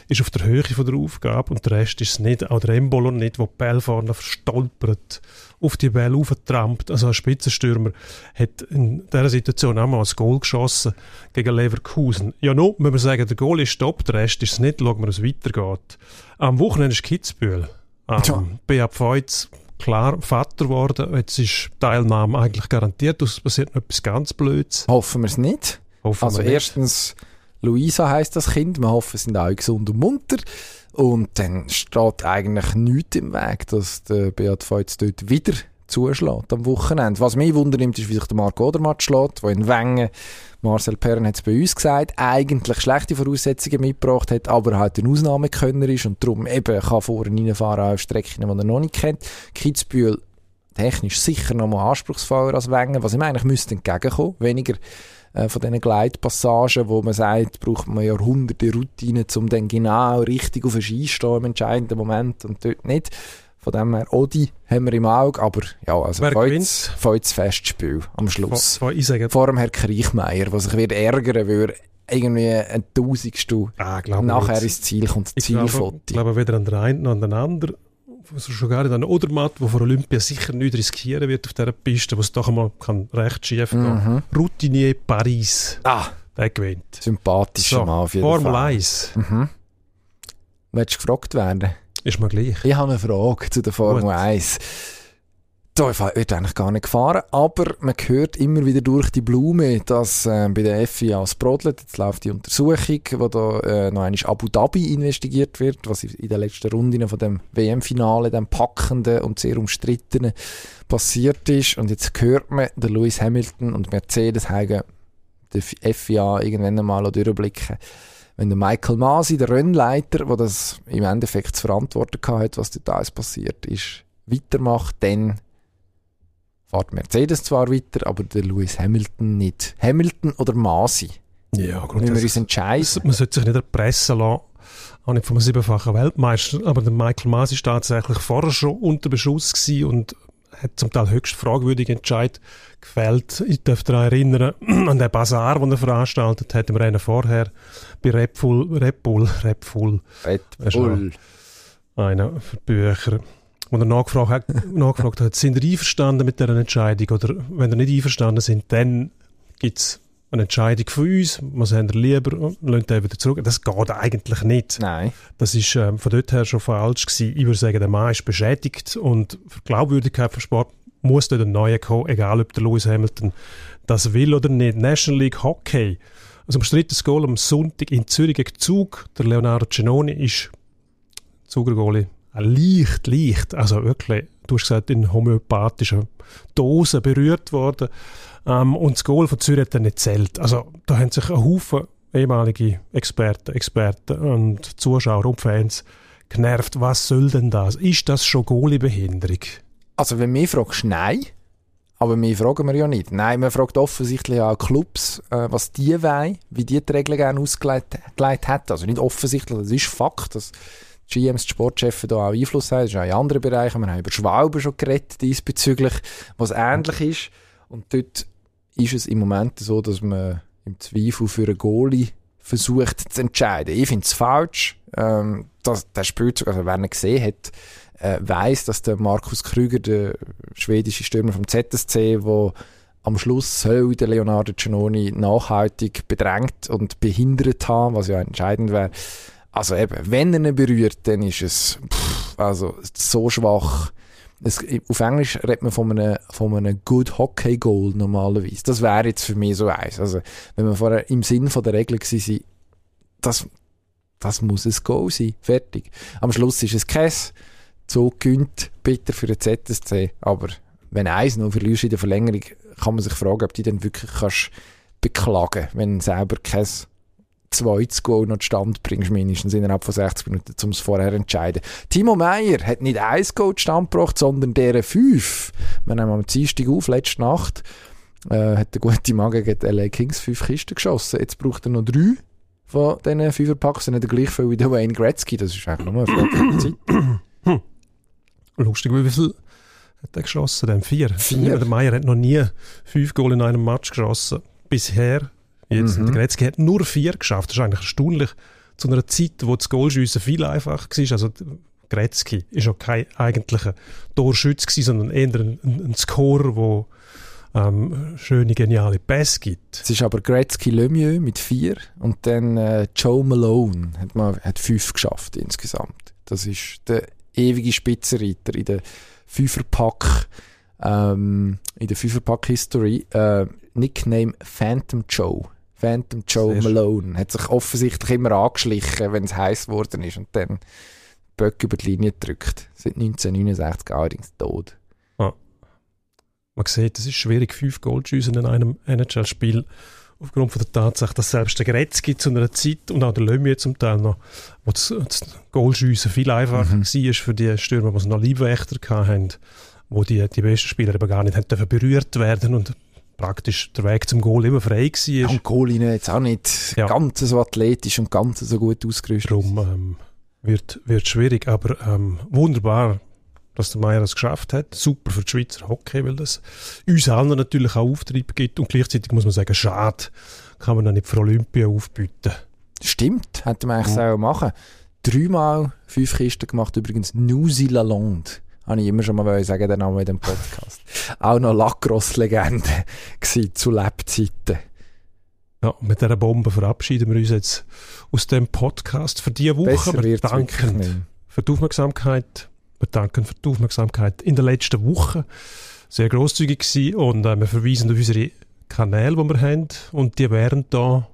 ist auf der Höhe von der Aufgabe und der Rest ist es nicht. Auch der Embolo nicht, wo die Ball vorne verstolpert, auf die Ball aufgetrampt. Also ein Spitzenstürmer hat in dieser Situation auch mal ein Goal geschossen gegen Leverkusen. Ja, no, müssen wir sagen, der Goal ist stopp, der Rest ist es nicht. Schauen wir, wie es weitergeht. Am Wochenende ist Kitzbühel. Ähm, ja. Beat Feutz klar Vater geworden. Jetzt ist Teilnahme eigentlich garantiert. Es passiert noch etwas ganz Blödes. Hoffen wir es nicht. Hoffen also erstens, Luisa heißt das Kind. Wir hoffen, sie sind auch gesund und munter. Und dann steht eigentlich nichts im Weg, dass der Beat Feutz dort wieder zuschlägt am Wochenende. Was mich wundernimmt, ist, wie sich der Marc Odermatt schlägt, der in Wengen, Marcel Perren hat es bei uns gesagt, eigentlich schlechte Voraussetzungen mitgebracht hat, aber halt ein Ausnahmekönner ist und darum eben kann vorne reinfahren auf Strecken, die er noch nicht kennt. Kitzbühel technisch sicher noch mal anspruchsvoller als Wengen, was ihm eigentlich müsste entgegenkommen. Weniger äh, von diesen Gleitpassagen, wo man sagt, braucht man Jahrhunderte Routine, um dann genau richtig auf den Ski stehen im entscheidenden Moment und dort nicht. Von dem her, Odi haben wir im Auge, aber ja, also Feuz Festspiel am Schluss. Vor, vor, vor dem Herrn Kriechmeier, der sich wird ärgern würde, irgendwie ein Tausendstel ah, nachher ins Ziel kommt, das Zielfoto. Ich glaube, weder an der einen noch an der anderen. Also schon nicht an Odermatt, der vor Olympia sicher nicht riskieren wird auf dieser Piste, wo es doch einmal kann recht schief gehen mhm. Routinier Paris. Ah. Der gewinnt. Sympathischer so, Mann auf jeden Formel Fall. 1. Mhm. Willst du gefragt werden? Ist mir gleich. Ich habe eine Frage zu der Formel Gut. 1. Da wird eigentlich gar nicht gefahren, aber man hört immer wieder durch die Blume, dass äh, bei der FIA brodelt. Jetzt läuft die Untersuchung, wo da äh, noch einmal Abu Dhabi investigiert wird, was in der letzten Runde von dem WM-Finale, dem packenden und sehr umstrittenen, passiert ist. Und jetzt hört man, der Lewis Hamilton und Mercedes haben der FIA irgendwann einmal durchblicken wenn der Michael Masi, der Rennleiter, der das im Endeffekt zu verantworten hat, was dort alles passiert ist, weitermacht, dann fährt Mercedes zwar weiter, aber der Lewis Hamilton nicht. Hamilton oder Masi? Ja, gut. Wenn wir uns entscheiden. Man sollte sich nicht erpressen lassen, auch nicht vom siebenfachen Weltmeister, aber der Michael Masi war tatsächlich vorher schon unter Beschuss und hat zum Teil höchst fragwürdige Entscheid gefällt. Ich darf daran erinnern, [CLEARS THROAT] an den Bazar, den er veranstaltet hat im Rennen vorher bei Red Bull, Red Bull, Red Bull. Red Bull. Einer für Bücher. Und er nachgefragt hat, nachgefragt hat, sind ihr einverstanden mit dieser Entscheidung? Oder wenn ihr nicht einverstanden sind, dann gibt es eine Entscheidung von uns, was haben wir lieber, lasst den wieder zurück. Das geht eigentlich nicht. Nein. Das ist ähm, von dort her schon falsch gewesen. Ich würde sagen, der Mann ist beschädigt und für die Glaubwürdigkeit vom Sport muss dort ein neuer kommen, egal ob der Lewis Hamilton das will oder nicht. National League Hockey, also am drittes Goal am Sonntag in Zürich gegen Zug, der Leonardo Cenoni ist Zugergoalie, leicht, leicht, also wirklich, du hast gesagt, in homöopathischer Dose berührt worden. Ähm, und das Goal von Zürich hat dann nicht zählt. Also da haben sich ein Haufen ehemalige Experten, Experten und Zuschauer und Fans genervt. Was soll denn das? Ist das schon Goalie-Behinderung? Also wenn mich fragst, nein. Aber wir fragen wir ja nicht. Nein, man fragt offensichtlich auch Clubs, äh, was die wollen, wie die die Regeln gerne ausgelegt hätten. Also nicht offensichtlich, das ist Fakt, dass die GMs, die Sportchefs da auch Einfluss haben. Das ist auch in anderen Bereichen. Wir haben über Schwalben schon geredet diesbezüglich, was ähnlich ist. Und dort ist es im Moment so, dass man im Zweifel für einen Goalie versucht zu entscheiden. Ich finde es falsch. Ähm, das, der Spielzug, also wer ihn gesehen hat, äh, weiß, dass der Markus Krüger, der schwedische Stürmer vom ZSC, wo am Schluss soll der Leonardo Giannoni nachhaltig bedrängt und behindert haben, was ja entscheidend wäre. Also eben, wenn er ihn berührt, dann ist es pff, also so schwach, es, auf Englisch redet man von einem, von einem Good Hockey Goal normalerweise. Das wäre jetzt für mich so eins. Also, wenn wir vorher im Sinn von der Regel waren, das, das muss ein Goal sein. Fertig. Am Schluss ist es Käse. Zug gönnt, bitter für den ZSC. Aber wenn eins noch verlierst in der Verlängerung, kann man sich fragen, ob du dann wirklich kannst beklagen, wenn selber kein zweites Goal noch zustande bringst, mindestens innerhalb von 60 Minuten, um es vorher zu entscheiden. Timo Meyer hat nicht ein Goal zustande gebracht, sondern deren fünf. Wir nehmen am Dienstag auf, letzte Nacht, äh, hat der gute Mann gegen die LA Kings fünf Kisten geschossen. Jetzt braucht er noch drei von diesen Fünferpacks, dann hat er gleich viel wie der Wayne Gretzky. Das ist eigentlich nur eine Frage Zeit. Hm. [CLEARS THROAT] Lustig, wie viel hat er geschossen, dann vier. Vier? Der Meier hat noch nie fünf Goal in einem Match geschossen. Bisher. Jetzt. Mhm. Gretzky hat nur vier geschafft. Das ist eigentlich erstaunlich. Zu einer Zeit, wo das Goalschiessen viel einfacher war. Also Gretzky ist auch kein eigentlicher Torschütz gewesen, sondern eher ein, ein, ein Scorer, der ähm, schöne, geniale Pässe gibt. Es ist aber Gretzky Lemieux mit vier und dann äh, Joe Malone hat, mal, hat fünf geschafft insgesamt. Das ist der ewige Spitzenreiter in der Fünferpack, ähm, in der Fünferpack-History. Äh, Nickname Phantom Joe. Phantom Joe Sehr. Malone. Hat sich offensichtlich immer angeschlichen, wenn es heiß geworden ist und dann Böck über die Linie gedrückt. Seit 1969 allerdings tot. Man sieht, es ist schwierig, fünf Goal zu schiessen in einem NHL-Spiel. Aufgrund von der Tatsache, dass selbst der Gretzky zu einer Zeit und auch der Lemieux zum Teil noch, wo das, das Goalschiessen viel einfacher Mhm. war für die Stürmer, die noch Leibwächter hatten, wo die, die besten Spieler eben gar nicht haben dürfen berührt werden und praktisch der Weg zum Goal immer frei war. Und Colin jetzt auch nicht Ja. ganz so athletisch und ganz so gut ausgerüstet. Darum ähm, wird wird schwierig, aber ähm, wunderbar, dass der Meier es geschafft hat. Super für die Schweizer Hockey, weil das uns allen natürlich auch Auftrieb gibt und gleichzeitig muss man sagen, schade, kann man dann nicht für Olympia aufbieten. Stimmt, hätte man eigentlich auch machen Dreimal fünf Kisten gemacht, übrigens New Zealand. Habe ich immer schon mal sagen, den Namen in dem Podcast. [LAUGHS] auch noch Lacrosse-Legende zu Lebzeiten. Ja, mit dieser Bombe verabschieden wir uns jetzt aus dem Podcast für diese Woche. Besser wir danken für die Aufmerksamkeit. Wir danken für die Aufmerksamkeit in der letzten Woche. Sehr grosszügig gewesen und äh, wir verweisen auf unsere Kanäle, die wir haben und die wären da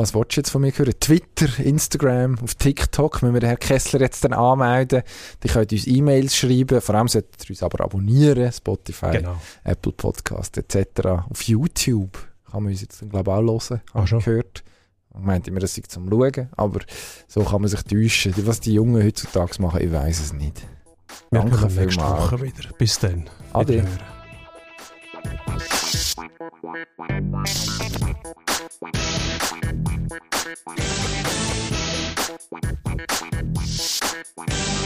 Was willst du jetzt von mir hören? Twitter, Instagram, auf TikTok, wenn wir den Herrn Kessler jetzt dann anmelden. Die könnt uns E-Mails schreiben, vor allem solltet ihr uns aber abonnieren, Spotify, genau. Apple Podcast etc. Auf YouTube kann man uns jetzt dann glaube ich auch hören, Ah, habe schon? ich gehört. Ich meinte immer, das sei zum Schauen, aber so kann man sich täuschen. Was die Jungen heutzutage machen, ich weiß es nicht. Wir Danke kommen nächste. Woche wieder. Bis dann. Ade. Wiederhören. Thank you.